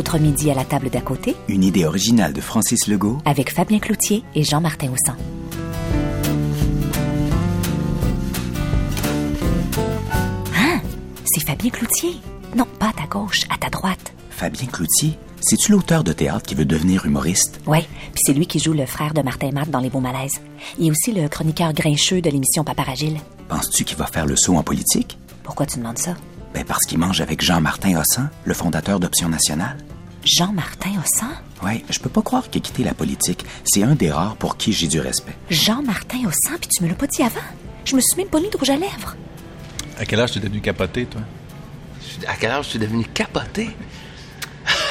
L'autre midi à la table d'à côté, Une idée originale de Francis Legault, avec Fabien Cloutier et Jean-Martin. Hein? C'est Fabien Cloutier? Non, pas à ta gauche, à ta droite. Fabien Cloutier. C'est-tu l'auteur de théâtre qui veut devenir humoriste? Ouais, puis c'est lui qui joue le frère de Martin Matt dans Les Beaux Malaises. Il est aussi le chroniqueur grincheux de l'émission Paparagile. Penses-tu qu'il va faire le saut en politique? Pourquoi tu demandes ça? Ben parce qu'il mange avec Jean-Martin Hossan, le fondateur d'Option Nationale. Jean-Martin Hossan? Ouais, je peux pas croire qu'il a quitté la politique. C'est un des rares pour qui j'ai du respect. Jean-Martin Hossan, puis tu me l'as pas dit avant? Je me suis même pas mis de rouge à lèvres. À quel âge tu es devenu capoté, toi? À quel âge je suis devenu capoté?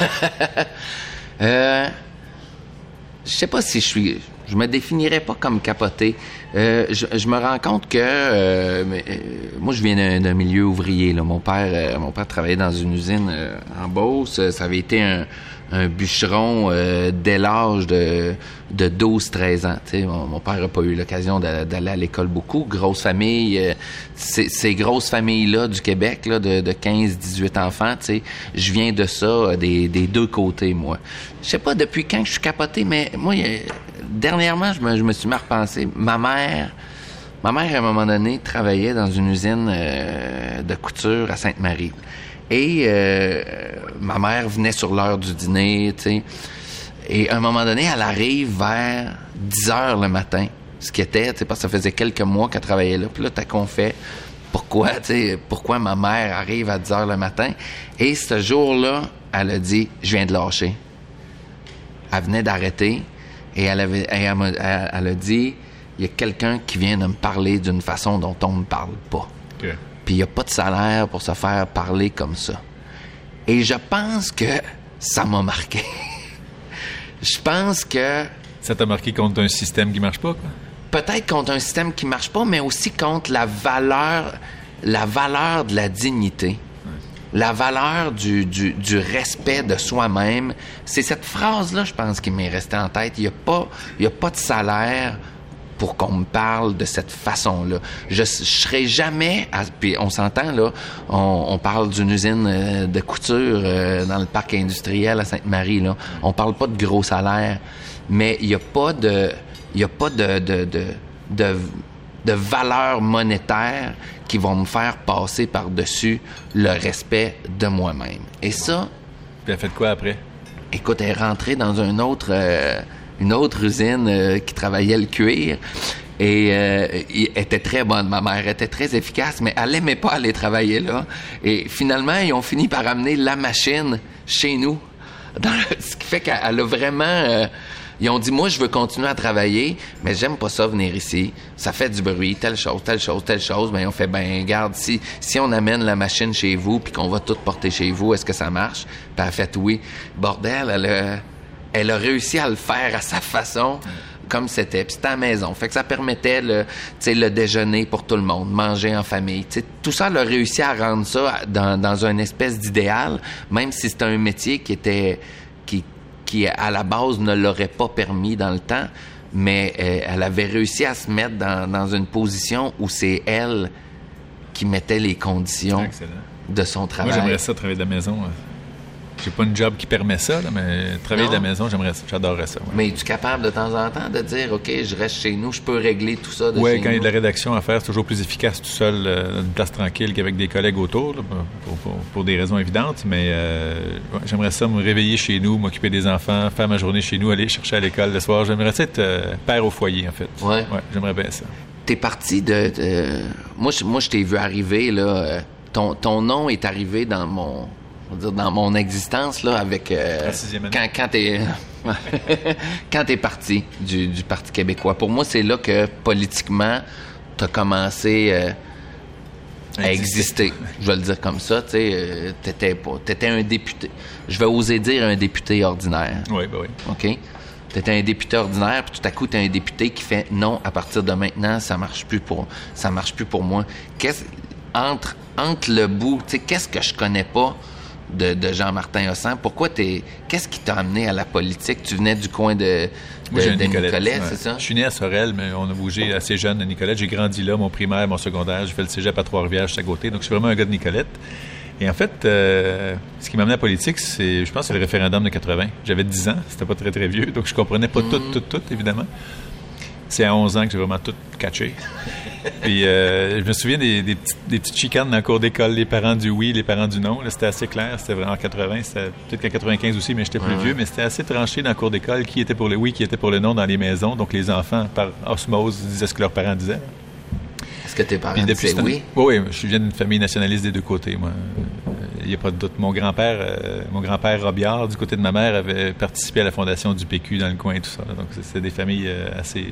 euh, je sais pas si je suis. Je me définirais pas comme capoté. Euh, je, je me rends compte que euh, euh, moi je viens d'un milieu ouvrier. Là. Mon père, euh, mon père travaillait dans une usine euh, en Beauce. Ça avait été un, un bûcheron dès l'âge de, de 12-13 ans. Mon, mon père n'a pas eu l'occasion d'a- d'aller à l'école beaucoup. Grosse famille. ces, grosses familles-là du Québec, là, de, de 15-18 enfants, je viens de ça, des, des deux côtés, moi. Je sais pas depuis quand je suis capoté, mais moi, dernièrement, je me, suis mis à repenser. Ma mère... Ma mère, à un moment donné, travaillait dans une usine euh, de couture à Sainte-Marie. Et euh, ma mère venait sur l'heure du dîner, tu sais. Et à un moment donné, elle arrive vers 10 heures le matin. Ce qui était, tu sais, parce que ça faisait quelques mois qu'elle travaillait là. Puis là, t'as qu'on fait pourquoi, tu sais, pourquoi ma mère arrive à 10 heures le matin? Et ce jour-là, elle a dit, je viens de lâcher. Elle venait d'arrêter et elle, avait, et elle, m'a- elle- elle a dit il y a quelqu'un qui vient de me parler d'une façon dont on ne me parle pas. Puis il n'y a pas de salaire pour se faire parler comme ça. Et je pense que ça m'a marqué. je pense que Ça t'a marqué contre un système qui marche pas, quoi? peut-être contre un système qui marche pas, mais aussi contre la valeur, la valeur de la dignité, la valeur du, du, respect de soi-même. C'est cette phrase-là, je pense, qui m'est restée en tête. Il n'y a pas, a pas de salaire pour qu'on me parle de cette façon-là. Je, je serai jamais, puis on s'entend là, on, parle d'une usine euh, de couture euh, dans le parc industriel à Sainte-Marie là. On parle pas de gros salaires, mais il n'y a pas de, il a pas de, de, de de valeur monétaire qui vont me faire passer par-dessus le respect de moi-même. Et ça, Puis elle fait quoi après? Écoute, elle est rentrée dans une autre, euh, une autre usine euh, qui travaillait le cuir. Et euh, elle était très bonne, ma mère était très efficace, mais elle aimait pas aller travailler là. Et finalement, ils ont fini par amener la machine chez nous. Dans le- ce qui fait qu'elle a vraiment... euh, ils ont dit, moi, je veux continuer à travailler, mais j'aime pas ça venir ici. Ça fait du bruit, telle chose, telle chose, telle chose. Mais on fait, ben, garde, si, si on amène la machine chez vous puis qu'on va tout porter chez vous, est-ce que ça marche? Puis elle fait oui. Bordel, elle a, elle a réussi à le faire à sa façon, comme c'était. Puis c'était à la maison. Fait que ça permettait le, le déjeuner pour tout le monde, manger en famille. Tout ça, elle a réussi à rendre ça dans, dans une espèce d'idéal, même si c'était un métier qui était, qui, à la base ne l'aurait pas permis dans le temps, mais euh, elle avait réussi à se mettre dans, dans une position où c'est elle qui mettait les conditions Excellent. de son Moi, travail. j'aimerais ça, travailler de la maison. euh. J'ai pas une job qui permet ça, là, mais travailler Non. de la maison, j'aimerais ça. J'adorerais ça. ouais. Mais es-tu capable de temps en temps de dire, OK, je reste chez nous, je peux régler tout ça de Ouais, chez quand il y a de la rédaction à faire, c'est toujours plus efficace tout seul, euh, dans une place tranquille qu'avec des collègues autour, là, pour, pour- pour des raisons évidentes. Mais euh, ouais, j'aimerais ça me réveiller chez nous, m'occuper des enfants, faire ma journée chez nous, aller chercher à l'école le soir. J'aimerais ça être euh, père au foyer, en fait. Ouais. j'aimerais bien ça. T'es parti de... de- Moi, je, moi, je t'ai vu arriver, là. euh, ton, ton nom est arrivé dans mon... on va dire, dans mon existence, là, avec... euh, quand, quand t'es... quand t'es parti du, du Parti québécois. Pour moi, c'est là que, politiquement, t'as commencé... euh, à exister. Je vais le dire comme ça, tu sais, euh, t'étais t'étais un député. Je vais oser dire un député ordinaire. Oui, ben oui. OK? Tu étais un député ordinaire, puis tout à coup, tu un député qui fait non, à partir de maintenant, ça marche plus pour ça marche plus pour moi. Qu'est-ce entre entre le bout, tu sais, qu'est-ce que je connais pas de, de Jean-Martin Hossan? Pourquoi t'es qu'est-ce qui t'a amené à la politique? Tu venais du coin de, de, Nicolette. Ouais. c'est ça? Je suis né à Sorel, mais on a bougé assez jeune à Nicolette. J'ai grandi là, mon primaire, mon secondaire. J'ai fait le cégep à Trois-Rivières, juste à côté. Donc, je suis vraiment un gars de Nicolette. Et en fait, euh, ce qui m'a amené à la politique, c'est, je pense, c'est le référendum de 80. J'avais 10 ans, c'était pas très, très vieux, donc je comprenais pas tout, tout, tout, évidemment. C'est à 11 ans que j'ai vraiment tout catché. Puis euh, je me souviens des, des, petites, des, petites chicanes dans le cours d'école, les parents du oui, les parents du non. Là, c'était assez clair. C'était vraiment en 80, c'était peut-être qu'en 95 aussi, mais j'étais plus vieux. Mais c'était assez tranché dans le cours d'école qui était pour le oui, qui était pour le non dans les maisons. Donc les enfants, par osmose, disaient ce que leurs parents disaient. Est-ce que tes parents disaient oui? Oui, oui. Je viens d'une famille nationaliste des deux côtés, moi. Il n'y a pas de doute. Mon grand-père, euh, mon grand-père Robillard, du côté de ma mère, avait participé à la fondation du PQ dans le coin et tout ça. Là. Donc, c'est des familles euh, assez,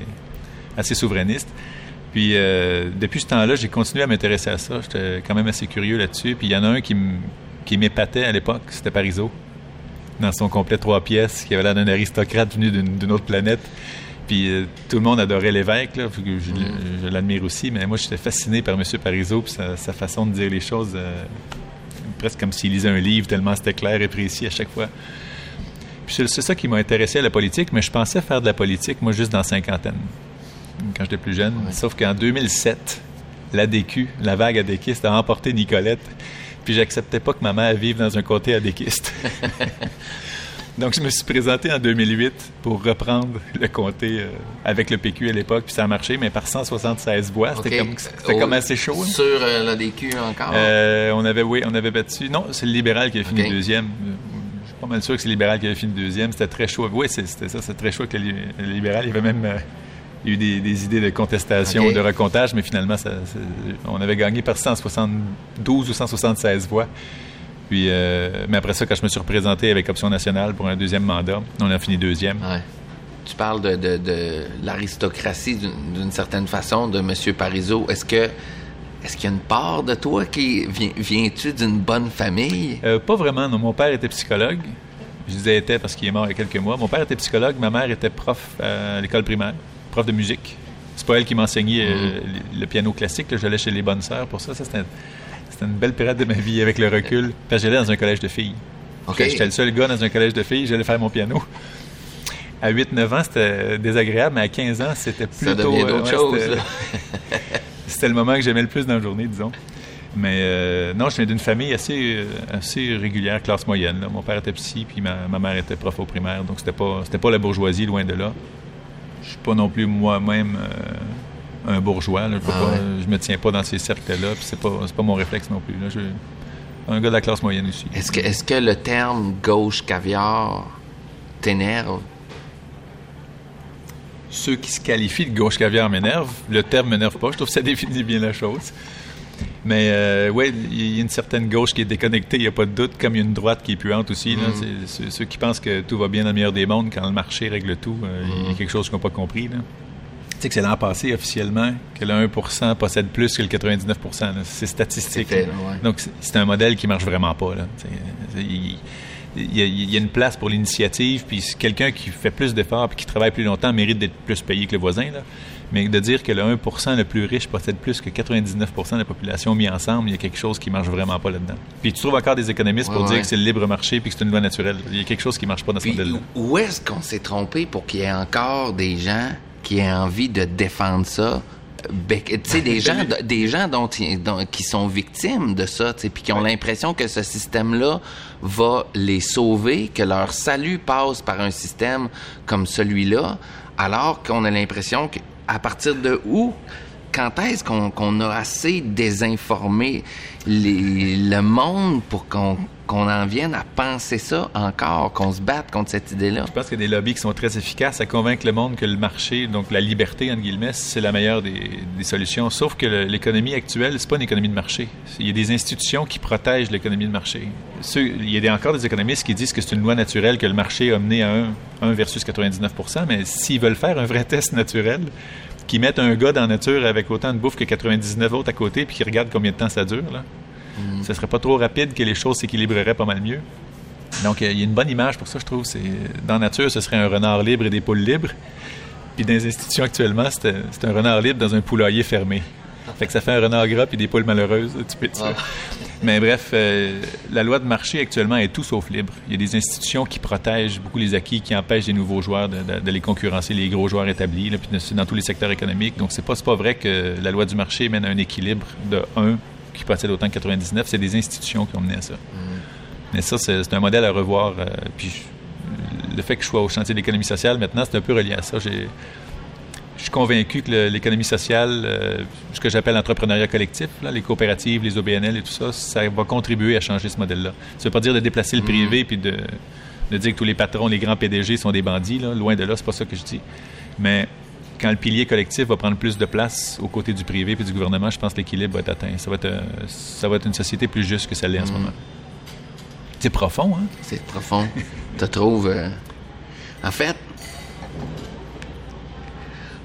assez souverainistes. Puis, euh, depuis ce temps-là, j'ai continué à m'intéresser à ça. J'étais quand même assez curieux là-dessus. Puis, il y en a un qui m'épatait à l'époque, c'était Parizeau. Dans son complet trois pièces, qui avait l'air d'un aristocrate venu d'une autre planète. Puis euh, tout le monde adorait l'évêque, là, je, mm. je, je l'admire aussi, mais moi j'étais fasciné par M. Parizeau puis sa, sa, façon de dire les choses, euh, presque comme s'il lisait un livre, tellement c'était clair et précis à chaque fois. Puis c'est ça qui m'a intéressé à la politique, mais je pensais faire de la politique, moi, juste dans cinquantaine, quand j'étais plus jeune. Ouais. Sauf qu'en 2007, l'ADQ, la vague adéquiste, a emporté Nicolette, puis j'acceptais pas que ma mère vive dans un côté adéquiste. Donc, je me suis présenté en 2008 pour reprendre le comté euh, avec le PQ à l'époque, puis ça a marché, mais par 176 voix. C'était okay. comme, oh, comme, assez chaud. Hein. Sur euh, l'ADQ encore? Euh, on avait, oui, on avait battu. Non, c'est le libéral qui a fini okay. deuxième. Je suis pas mal sûr que c'est le libéral qui avait fini deuxième. C'était très chaud. Oui, c'était ça, c'était très chaud que le, le, libéral. Il y avait même euh, eu des, des, idées de contestation okay. ou de recomptage, mais finalement, ça, on avait gagné par 172 ou 176 voix. Puis, euh, mais après ça, quand je me suis représenté avec Option nationale pour un deuxième mandat, on a fini deuxième. Ouais. Tu parles de, de, de l'aristocratie d'une certaine façon de M. Parizeau. Est-ce que est-ce qu'il y a une part de toi qui viens-tu d'une bonne famille? Euh, Pas vraiment. Non, mon père était psychologue. Je disais était parce qu'il est mort il y a quelques mois. Mon père était psychologue, ma mère était prof à l'école primaire, prof de musique. C'est pas elle qui m'enseignait euh, le, piano classique. J'allais chez les bonnes sœurs pour ça. Ça c'était une belle période de ma vie avec le recul. Parce que j'allais dans un collège de filles. Okay. J'étais le seul gars dans un collège de filles, j'allais faire mon piano. À 8-9 ans, c'était désagréable, mais à 15 ans, c'était plutôt... Ça devient d'autres euh, ouais, choses. C'était le moment que j'aimais le plus dans la journée, disons. Mais euh, non, je viens d'une famille assez, assez régulière, classe moyenne. Là. Mon père était psy, puis ma, ma, mère était prof au primaire, donc c'était pas, c'était pas la bourgeoisie, loin de là. Je suis pas non plus moi-même... Euh, un bourgeois. Là. Je, ah ouais. je me tiens pas dans ces cercles-là, c'est pas, pas mon réflexe non plus. Là. Je, un gars de la classe moyenne aussi. Est-ce que, est que le terme gauche caviar t'énerve? Ceux qui se qualifient de gauche caviar m'énervent. Le terme m'énerve pas. Je trouve que ça définit bien la chose. Mais euh, oui, il y a une certaine gauche qui est déconnectée, il n'y a pas de doute, comme il y a une droite qui est puante aussi. Mm. Ceux qui pensent que tout va bien dans le meilleur des mondes, quand le marché règle tout, euh, mm. il y a quelque chose qu'ils n'ont pas compris. Là. Tu sais que c'est l'an passé officiellement que le 1% possède plus que le 99% C'est statistique. Fait, ouais. Donc, c'est un modèle qui marche vraiment pas. Là. Il, il, y a, il, y a, une place pour l'initiative, puis quelqu'un qui fait plus d'efforts et qui travaille plus longtemps mérite d'être plus payé que le voisin. Là. Mais de dire que le 1% le plus riche possède plus que 99% de la population mis ensemble, il y a quelque chose qui marche vraiment pas là-dedans. Puis tu trouves encore des économistes ouais, pour ouais. dire que c'est le libre marché puis que c'est une loi naturelle. Il y a quelque chose qui marche pas dans ce modèle-là. Où est-ce qu'on s'est trompé pour qu'il y ait encore des gens qui ait envie de défendre ça? Tu sais, des gens, des gens dont, dont, qui sont victimes de ça, puis qui ont l'impression que ce système-là va les sauver, que leur salut passe par un système comme celui-là, alors qu'on a l'impression qu'à partir de où, quand est-ce qu'on qu a assez désinformé le monde pour qu'on en vienne à penser ça encore, qu'on se batte contre cette idée-là? Je pense qu'il y a des lobbies qui sont très efficaces à convaincre le monde que le marché, donc la liberté, entre guillemets, c'est la meilleure des, solutions. Sauf que l'économie actuelle, c'est pas une économie de marché. Il y a des institutions qui protègent l'économie de marché. Il y a encore des économistes qui disent que c'est une loi naturelle que le marché a mené à 1, 1 versus 99 mais s'ils veulent faire un vrai test naturel, qui mettent un gars dans la nature avec autant de bouffe que 99 autres à côté, puis qui regardent combien de temps ça dure, là, Mm. Ce serait pas trop rapide que les choses s'équilibreraient pas mal mieux. Donc, il y a une bonne image pour ça, je trouve. Dans la nature, ce serait un renard libre et des poules libres. Puis dans les institutions actuellement, c'est un renard libre dans un poulailler fermé. Fait que ça fait un renard gras puis des poules malheureuses, tu peux ah. Mais bref, euh, la loi de marché actuellement est tout sauf libre. Il y a des institutions qui protègent beaucoup les acquis, qui empêchent les nouveaux joueurs de, de, de les concurrencer, les gros joueurs établis, là, puis dans tous les secteurs économiques. Donc c'est pas, pas vrai que la loi du marché mène à un équilibre de un qui possède autant que 99. C'est des institutions qui ont mené à ça. Mais ça, c'est un modèle à revoir. Euh, puis le fait que je sois au chantier de l'économie sociale maintenant, c'est un peu relié à ça. Je suis convaincu que l'économie sociale, euh, ce que j'appelle l'entrepreneuriat collectif, les coopératives, les OBNL et tout ça, ça va contribuer à changer ce modèle-là. Ça ne veut pas dire de déplacer le privé puis de, dire que tous les patrons, les grands PDG sont des bandits. Loin de là, c'est pas ça que je dis. Mais quand le pilier collectif va prendre plus de place aux côtés du privé puis du gouvernement, je pense que l'équilibre va être atteint. Ça va être, euh, ça va être une société plus juste que celle-là en ce mm. moment. C'est profond, hein? C'est profond. tu trouves. Euh, en fait,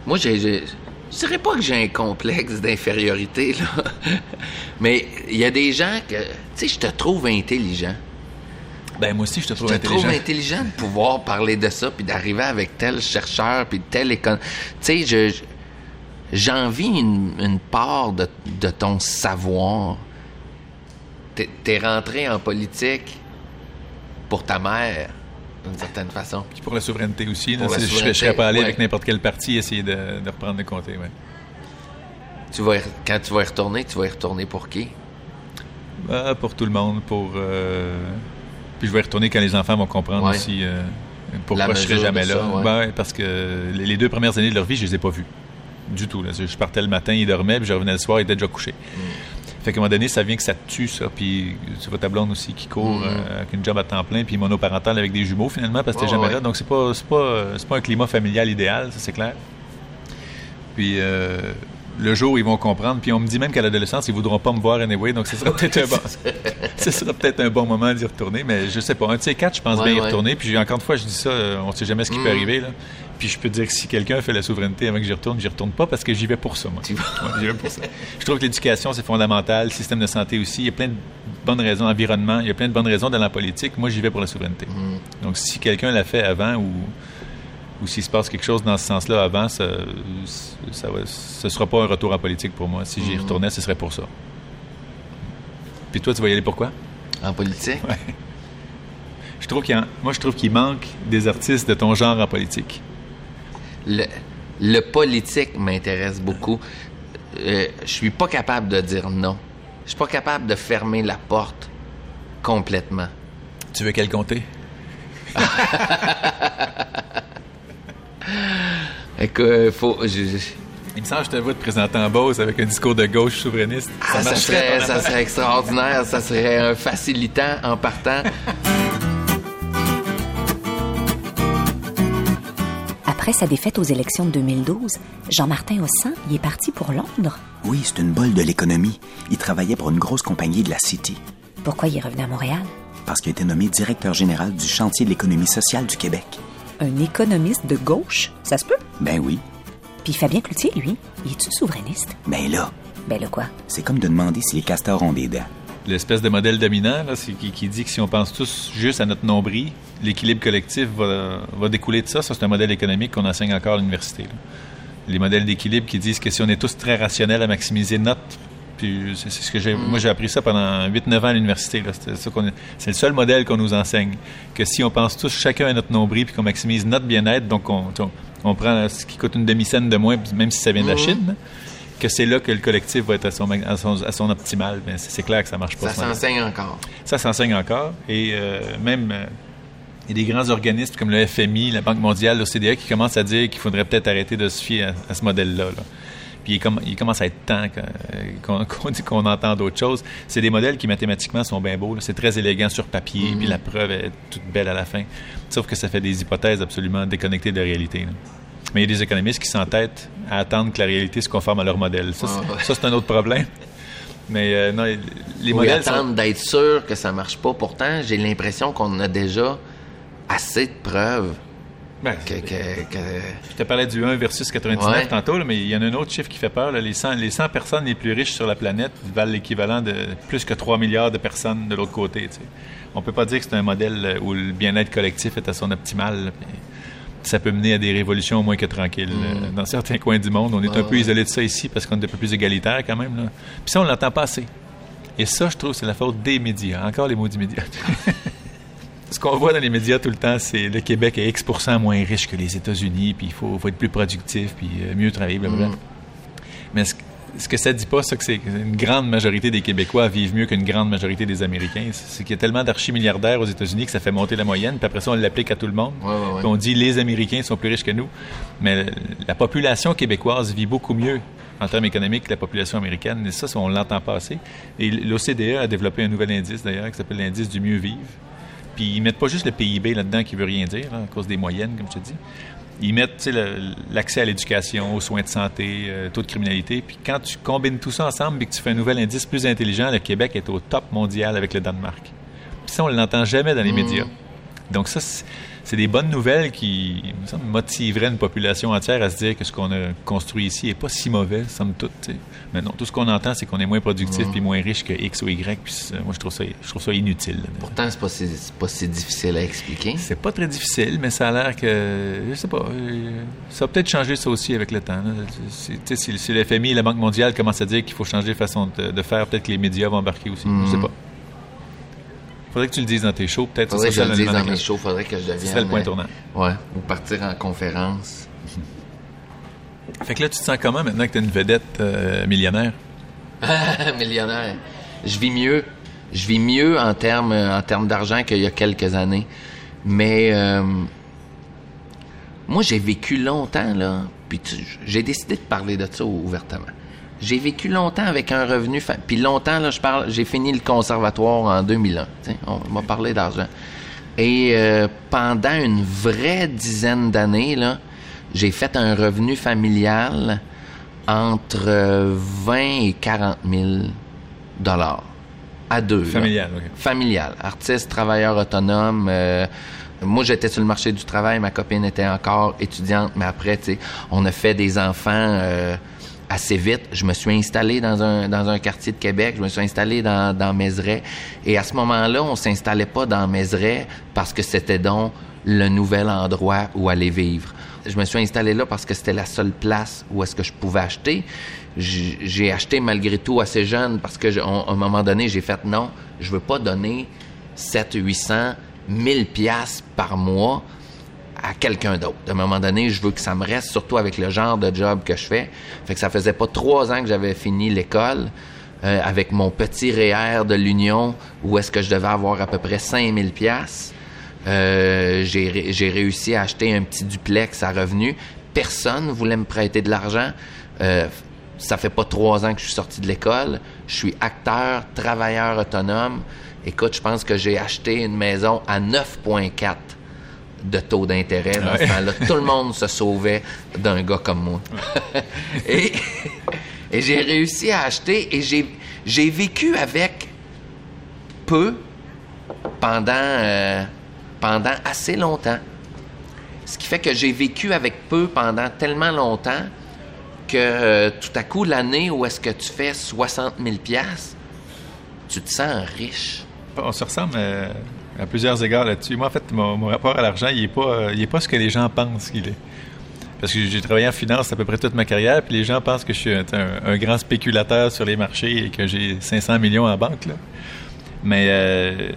moi, j'ai. Je dirais pas que j'ai un complexe d'infériorité, là. Mais il y a des gens que. Tu sais, je te trouve intelligent. Ben, moi aussi, je te trouve intelligent. Je te trouve intelligent de pouvoir parler de ça, puis d'arriver avec tel chercheur, puis tel école. Tu sais, je. J'envie une, une part de, de ton savoir. T'es es rentré en politique pour ta mère, d'une certaine façon. Puis pour la souveraineté aussi. je ne serais pas allé avec n'importe quel parti essayer de, reprendre le comté. Ouais. Tu vas, quand tu vas y retourner, tu vas y retourner pour qui? Bah, pour tout le monde. Pour, euh, Puis je vais y retourner quand les enfants vont comprendre aussi euh, pourquoi je ne serai jamais là. Ben parce que les deux premières années de leur vie, je les ai pas vus. Du tout. Je partais le matin, ils dormaient, puis je revenais le soir, ils étaient déjà couchés. Mm. Fait qu'à un moment donné, ça vient que ça tue, ça. Puis tu vois ta blonde aussi qui court mm-hmm. euh, avec une job à temps plein, puis monoparental avec des jumeaux finalement, parce que t'es jamais là. Donc c'est pas, pas, pas un climat familial idéal, ça c'est clair. Puis euh, le jour ils vont comprendre, puis on me dit même qu'à l'adolescence, ils voudront pas me voir anyway, donc ce sera peut-être un bon, ce sera peut-être un bon moment d'y retourner, mais je sais pas. Un de ces quatre, je pense bien y retourner. Puis encore une fois, je dis ça, euh, on sait jamais ce qui peut mm. arriver là. Puis je peux dire que si quelqu'un fait la souveraineté avant que j'y retourne, j'y retourne pas parce que j'y vais pour ça, moi. Je trouve que l'éducation, c'est fondamental, le système de santé aussi. Il y a plein de bonnes raisons, environnement, il y a plein de bonnes raisons dans la politique. Moi, j'y vais pour la souveraineté. Mm. Donc, si quelqu'un l'a fait avant ou, ou s'il se passe quelque chose dans ce sens-là avant, ça, ça ce sera pas un retour en politique pour moi. Si j'y mm. retournais, ce serait pour ça. Puis toi, tu vas y aller pourquoi? En politique? Ouais. Je trouve qu'il moi, je trouve qu'il manque des artistes de ton genre en politique le, politique m'intéresse beaucoup. Euh, je suis pas capable de dire non. Je suis pas capable de fermer la porte complètement. Tu veux quel comté? Écoute, faut. Il me semble que je te vois te présenter en Beauce avec un discours de gauche souverainiste. Ça, ah, serait, ça serait extraordinaire. Ça serait un facilitant en partant. Après sa défaite aux élections de 2012, Jean-Martin Hossan y est parti pour Londres. Oui, c'est une bolle de l'économie. Il travaillait pour une grosse compagnie de la City. Pourquoi il est revenu à Montréal? Parce qu'il a été nommé directeur général du chantier de l'économie sociale du Québec. Un économiste de gauche, ça se peut? Ben oui. Puis Fabien Cloutier, lui, il est-tu souverainiste? Ben là. Ben là quoi? C'est comme de demander si les castors ont des dents l'espèce de modèle dominant qui, qui, dit que si on pense tous juste à notre nombril, l'équilibre collectif va, va, découler de ça. Ça, c'est un modèle économique qu'on enseigne encore à l'université. Les modèles d'équilibre qui disent que si on est tous très rationnels à maximiser notre puis c'est ce que j'ai. Moi, j'ai appris ça pendant 8-9 ans à l'université. C'est le seul modèle qu'on nous enseigne. Que si on pense tous chacun à notre nombril puis qu'on maximise notre bien-être, donc on, on, prend ce qui coûte une demi-scène de moins, même si ça vient de la Chine, que c'est là que le collectif va être à son, à son, optimal. Mais c'est clair que ça marche pas. Ça s'enseigne encore. Ça s'enseigne encore. Et euh, même, euh, il y a des grands organismes comme le FMI, la Banque mondiale, l'OCDE qui commencent à dire qu'il faudrait peut-être arrêter de se fier à, ce modèle-là. Puis il, commence à être temps qu'on dit qu'on entend d'autres choses. C'est des modèles qui mathématiquement sont bien beaux. C'est très élégant sur papier, puis la preuve est toute belle à la fin. Sauf que ça fait des hypothèses absolument déconnectées de la réalité. Mais il y a des économistes qui s'entêtent à attendre que la réalité se conforme à leur modèle. Ça, c'est un autre problème. Mais euh, non, les modèles. attendre d'être sûr que ça marche pas. Pourtant, j'ai l'impression qu'on a déjà assez de preuves. Ben, que, Je te parlais du 1 versus 99 tantôt, mais il y en a un autre chiffre qui fait peur. Les, 100, les 100 personnes les plus riches sur la planète valent l'équivalent de plus que 3 milliards de personnes de l'autre côté. On peut pas dire que c'est un modèle où le bien-être collectif est à son optimal ça peut mener à des révolutions moins que tranquilles. Mm. Euh, dans certains coins du monde, on est un peu isolé de ça ici parce qu'on est un peu plus égalitaire quand même. Là. Puis ça, on l'entend pas assez. Et ça, je trouve, c'est la faute des médias. Encore les maudits médias. ce qu'on voit dans les médias tout le temps, c'est le Québec est X moins riche que les États-Unis, puis il faut, être plus productif, puis euh, mieux travailler, blablabla. Mm. Mais ce que ça dit pas, c'est que c'est une grande majorité des Québécois vivent mieux qu'une grande majorité des Américains. C'est qu'il y a tellement d'archimilliardaires aux États-Unis que ça fait monter la moyenne, puis après ça, on l'applique à tout le monde. Ouais, ouais, ouais. Puis on dit les Américains sont plus riches que nous. Mais la population québécoise vit beaucoup mieux en termes économiques que la population américaine. Et ça, on l'entend pas assez. Et l'OCDE a développé un nouvel indice, d'ailleurs, qui s'appelle l'indice du mieux vivre. Puis ils mettent pas juste le PIB là-dedans qui veut rien dire, hein, à cause des moyennes, comme je te dis. Ils mettent l'accès à l'éducation, aux soins de santé, euh, taux de criminalité. Puis quand tu combines tout ça ensemble et que tu fais un nouvel indice plus intelligent, le Québec est au top mondial avec le Danemark. Puis ça, on ne l'entend jamais dans les médias. Donc ça, c'est des bonnes nouvelles qui me semble, motiveraient une population entière à se dire que ce qu'on a construit ici est pas si mauvais, somme toute. tu sais. Mais non, tout ce qu'on entend, c'est qu'on est moins productif puis moins riche que X ou Y. Puis moi, je trouve ça, je trouve ça inutile. là. Pourtant, c'est pas, si, pas si difficile à expliquer. C'est pas très difficile, mais ça a l'air que. Je sais pas. euh, Ça va peut-être changer ça aussi avec le temps. sais, Si, si le FMI et la Banque mondiale commencent à dire qu'il faut changer de façon de, de faire, peut-être que les médias vont embarquer aussi. Je sais pas. Faudrait que tu le dises dans tes shows, peut-être. Faudrait que ça, je le ça, dise ça, dans mes shows, faudrait que je devienne. serait le point euh, tournant. Ouais, ou partir en conférence. Fait que là, tu te sens comment maintenant que tu es une vedette euh, millionnaire? Millionnaire. Je vis mieux. Je vis mieux en termes en termes d'argent qu'il y a quelques années. Mais euh, moi, j'ai vécu longtemps, là. Puis j'ai décidé de parler de ça ouvertement. J'ai vécu longtemps avec un revenu. fa- Puis longtemps, là, je parle. J'ai fini le conservatoire en 2001. tu sais. On m'a parlé d'argent. Et euh, pendant une vraie dizaine d'années, là, j'ai fait un revenu familial entre euh, 20 et 40 000 dollars à deux. Familial, OK. Familial. Artiste, travailleur autonome. euh, moi, j'étais sur le marché du travail. Ma copine était encore étudiante. Mais après, tu sais, on a fait des enfants euh, assez vite. Je me suis installé dans un, dans un quartier de Québec. Je me suis installé dans, dans Mézeray. Et à ce moment-là, on s'installait pas dans Mézeray parce que c'était donc le nouvel endroit où aller vivre. Je me suis installé là parce que c'était la seule place où est-ce que je pouvais acheter. J'ai acheté malgré tout assez jeune parce que je- on- à un moment donné, j'ai fait non, je veux pas donner 7 800 1000 pièces par mois à quelqu'un d'autre. À un moment donné, je veux que ça me reste, surtout avec le genre de job que je fais. Fait que ça faisait pas trois ans que j'avais fini l'école euh, avec mon petit REER de l'Union où est-ce que je devais avoir à peu près 5000 pièces. Euh, j'ai réussi à acheter un petit duplex à revenu. Personne voulait me prêter de l'argent. Euh, ça fait pas trois ans que je suis sorti de l'école. Je suis acteur, travailleur autonome. Écoute, je pense que j'ai acheté une maison à 9,4 de taux d'intérêt dans ce temps-là. Tout le monde se sauvait d'un gars comme moi. et et j'ai réussi à acheter et j'ai vécu avec peu pendant euh, pendant assez longtemps. Ce qui fait que j'ai vécu avec peu pendant tellement longtemps que euh, tout à coup l'année où est-ce que tu fais 60 000 pièces, tu te sens riche. On se ressemble euh, à, plusieurs égards là-dessus. Moi, en fait, mon, mon rapport à l'argent, il n'est pas, euh, il est pas ce que les gens pensent qu'il est. Parce que j'ai travaillé en finance à peu près toute ma carrière, puis les gens pensent que je suis un, grand spéculateur sur les marchés et que j'ai 500 millions en banque. Là. Mais euh,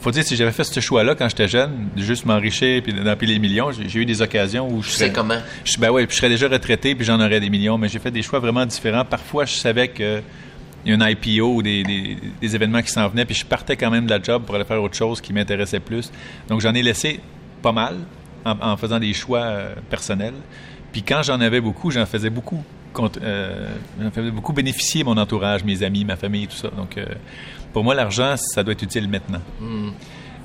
faut dire, si j'avais fait ce choix-là quand j'étais jeune, de juste m'enrichir puis d'empiler les millions, j'ai eu des occasions où je serais- comment? je, ben ouais, puis je serais déjà retraité, puis j'en aurais des millions, mais j'ai fait des choix vraiment différents. Parfois, je savais que il y a un IPO ou des, des- des événements qui s'en venaient, puis je partais quand même de la job pour aller faire autre chose qui m'intéressait plus. Donc, j'en ai laissé pas mal en, en faisant des choix euh, personnels. Puis quand j'en avais beaucoup, j'en faisais beaucoup. euh, j'en faisais beaucoup bénéficier mon entourage, mes amis, ma famille, tout ça. Donc, euh, pour moi, l'argent, ça doit être utile maintenant.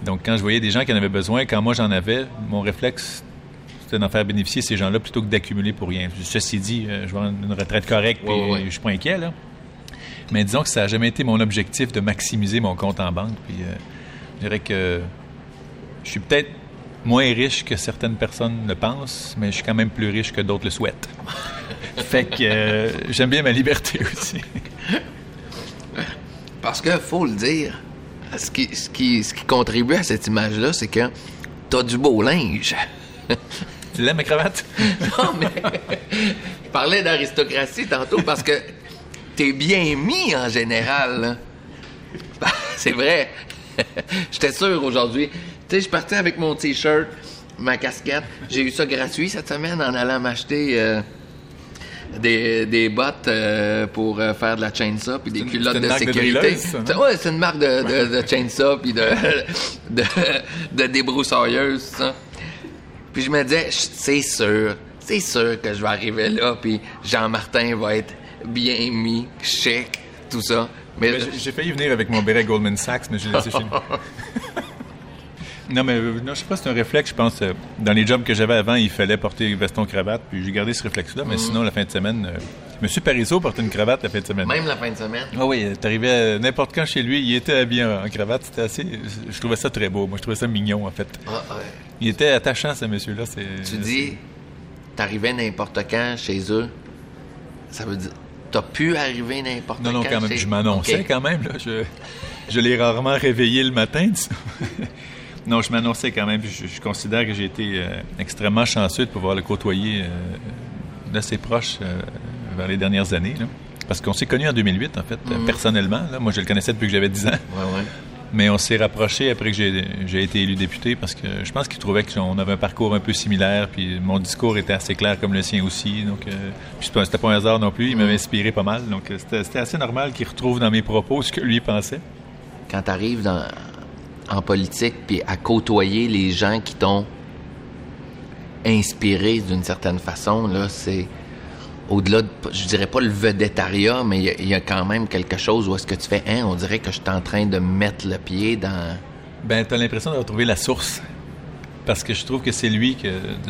Donc, quand je voyais des gens qui en avaient besoin, quand moi j'en avais, mon réflexe, c'était d'en faire bénéficier ces gens-là plutôt que d'accumuler pour rien. Ceci dit, je vais avoir une retraite correcte, puis Ouais, ouais. je suis pas inquiet, là. Mais disons que ça n'a jamais été mon objectif de maximiser mon compte en banque. Puis, euh, je dirais que je suis peut-être moins riche que certaines personnes le pensent, mais je suis quand même plus riche que d'autres le souhaitent. fait que euh, j'aime bien ma liberté aussi. Parce que, faut le dire, ce qui, ce qui, ce qui contribue à cette image-là, c'est que t'as du beau linge. tu l'aimes, ma cravate? non, mais je parlais d'aristocratie tantôt parce que t'es bien mis en général. là. C'est vrai. J'étais sûr aujourd'hui. Tu sais, je partais avec mon T-shirt, ma casquette. J'ai eu ça gratuit cette semaine en allant m'acheter euh, des, des bottes euh, pour euh, faire de la chainsaw puis des une- culottes de de sécurité. ça, non? C'est- ouais, c'est une marque de, de, de chainsaw puis de, de, de débroussailleuse, ça. Puis je me disais, c'est sûr, c'est sûr que je vais arriver là, puis Jean-Martin va être bien mis, chic, tout ça. Mais, j'ai- failli venir avec mon béret Goldman Sachs, mais j'ai laissé chez. Non, mais euh, non, je sais pas, c'est un réflexe, je pense. euh, dans les jobs que j'avais avant, il fallait porter veston-cravate, puis j'ai gardé ce réflexe-là. Mais sinon, la fin de semaine, euh, Monsieur Parizeau portait une cravate la fin de semaine. même la fin de semaine? Ah oui, t'arrivais euh, n'importe quand chez lui, il était habillé en, en cravate, c'était assez... Je trouvais ça très beau, moi, je trouvais ça mignon, en fait. Ah, ouais. Il était attachant, ce monsieur-là. Tu dis, t'arrivais n'importe quand chez eux, ça veut dire, t'as pu arriver n'importe quand Non, non, quand même, je m'annonçais quand même, là. Je, je l'ai rarement réveillé le matin, non, je m'annonçais quand même. Je, je considère que j'ai été euh, extrêmement chanceux de pouvoir le côtoyer euh, d'assez proche euh, vers les dernières années, là. Parce qu'on s'est connus en 2008, en fait, euh, personnellement. là. Moi, je le connaissais depuis que j'avais 10 ans. Ouais, ouais. Mais on s'est rapprochés après que j'ai été élu député parce que je pense qu'il trouvait qu'on avait un parcours un peu similaire, puis mon discours était assez clair comme le sien aussi. Donc, euh, c'était pas- un hasard non plus, il m'avait inspiré pas mal. Donc, euh, c'était assez normal qu'il retrouve dans mes propos ce que lui pensait. Quand t'arrives dans, en politique, puis à côtoyer les gens qui t'ont inspiré d'une certaine façon, là, c'est au-delà de, je dirais pas le vedettariat, mais il y a- quand même quelque chose où est-ce que tu fais, hein, on dirait que je suis en train de mettre le pied dans... Ben, t'as l'impression de retrouver la source. Parce que je trouve que c'est lui que,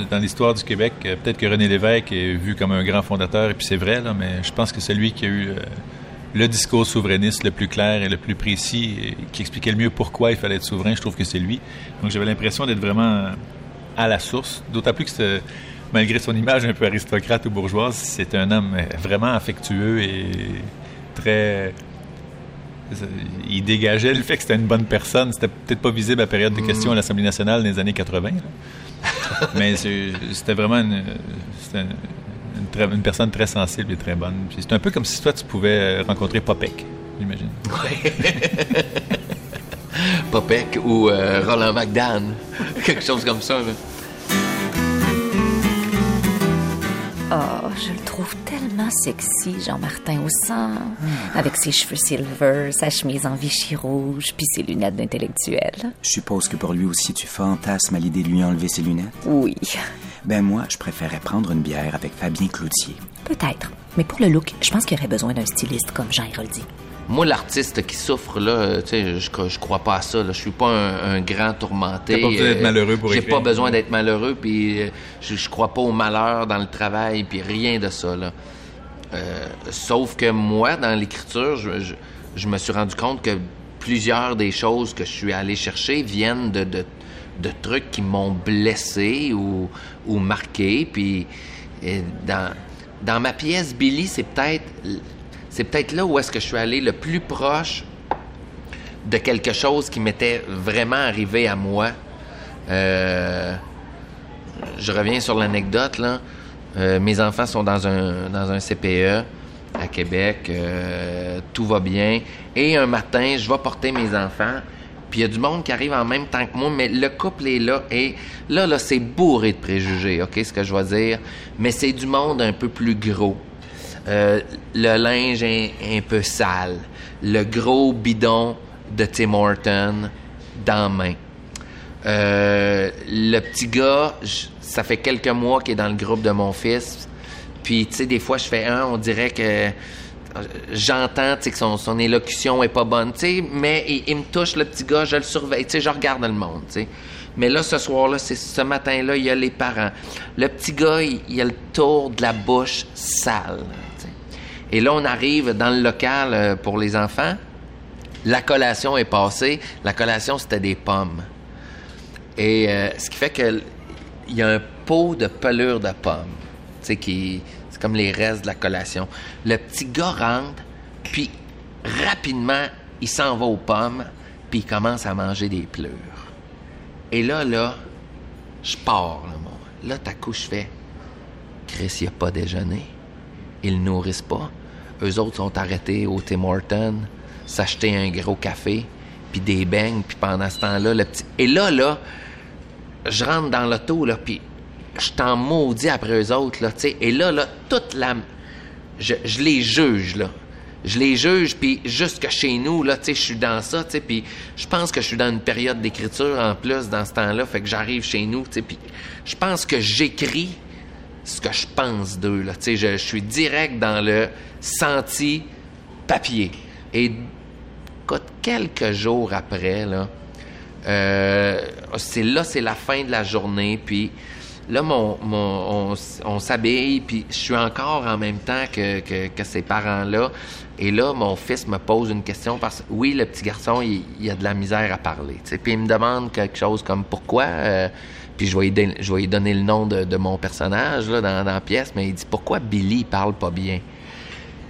dans l'histoire du Québec, euh, peut-être que René Lévesque est vu comme un grand fondateur, et puis c'est vrai, mais je pense que c'est lui qui a eu euh, le discours souverainiste le plus clair et le plus précis, qui expliquait le mieux pourquoi il fallait être souverain. Je trouve que c'est lui. Donc j'avais l'impression d'être vraiment à la source. D'autant plus que malgré son image un peu aristocrate ou bourgeoise, c'est un homme vraiment affectueux et très il dégageait le fait que c'était une bonne personne. C'était peut-être pas visible à la période de questions à l'Assemblée nationale dans les années 80. là. Mais c'était vraiment une, c'était une, très- une personne très sensible et très bonne. C'est un peu comme si toi, tu pouvais rencontrer Popek, j'imagine. Popek ou euh, Roland McDan. Quelque chose comme ça. Là. Oh, je le trouve tellement sexy, Jean-Martin au sang. Avec ses cheveux silver, sa chemise en Vichy rouge, puis ses lunettes d'intellectuel. Je suppose que pour lui aussi, tu fantasmes à l'idée de lui enlever ses lunettes? Oui, Ben moi, je préférais prendre une bière avec Fabien Cloutier. peut-être. Mais pour le look, je pense qu'il aurait besoin d'un styliste comme Jean Héroldi. Moi, l'artiste qui souffre, là, euh, tu sais, je, je crois pas à ça. Là. Je suis pas un, un grand tourmenté. T'as pas besoin d'être Euh, malheureux pour J'ai pas besoin d'être malheureux, puis euh, je, je crois pas au malheur dans le travail, puis rien de ça. Là. Euh, sauf que moi, dans l'écriture, je, je- je me suis rendu compte que plusieurs des choses que je suis allé chercher viennent de, de, de trucs qui m'ont blessé ou, ou marqué. Puis dans, dans ma pièce Billy, c'est peut-être c'est peut-être là où est-ce que je suis allé le plus proche de quelque chose qui m'était vraiment arrivé à moi. Euh, je reviens sur l'anecdote, là. Euh, mes enfants sont dans un, CPE à Québec. Euh, tout va bien. Et un matin, je vais porter mes enfants. Puis il y a du monde qui arrive en même temps que moi, mais le couple est là. Et là, là, c'est bourré de préjugés, OK, ce que je vais dire. Mais c'est du monde un peu plus gros. Euh, le linge est un peu sale. Le gros bidon de Tim Horton dans main. Euh, le petit gars, ça fait quelques mois qu'il est dans le groupe de mon fils. Puis, tu sais, des fois, je fais un, on dirait que euh, j'entends, que son, son élocution est pas bonne, mais il, me touche, le petit gars, je le surveille, tu sais, je regarde le monde, tu sais. Mais là, ce soir-là, c'est ce matin-là, il y a les parents. Le petit gars, il, il a le tour de la bouche sale. Et là, on arrive dans le local euh, pour les enfants. La collation est passée. La collation, c'était des pommes. Et euh, ce qui fait que il y a un pot de pelure de pommes. Tu sais, qui. C'est comme les restes de la collation. Le petit gars rentre, puis rapidement, il s'en va aux pommes, puis il commence à manger des pleurs. Et là, là, je pars, là, moi. Là, ta couche fait. Chris, il a pas déjeuné. Ils nourrissent pas. Eux autres sont arrêtés au Tim Hortons, s'acheter un gros café, puis des beignes, puis pendant ce temps-là, le petit... Et là, là, je rentre dans l'auto, là, puis je t'en maudis après eux autres, là, tu sais. Et là, là, toute la... je, je les juge, là. Je les juge, puis jusque chez nous, là, tu sais, je suis dans ça, tu sais, puis je pense que je suis dans une période d'écriture en plus dans ce temps-là, fait que j'arrive chez nous, tu sais, puis je pense que j'écris ce que je pense d'eux, là, je, je suis direct dans le senti papier. Et quelques jours après, là, euh, c'est là, c'est la fin de la journée, puis là, on, s'habille, puis je suis encore en même temps que, que, que ces parents-là. Et là, mon fils me pose une question parce que, oui, le petit garçon, il, a de la misère à parler. Puis il me demande quelque chose comme pourquoi. euh, puis je vais, lui don- je vais lui donner le nom de, de mon personnage là, dans, dans la pièce, mais il dit pourquoi Billy il parle pas bien?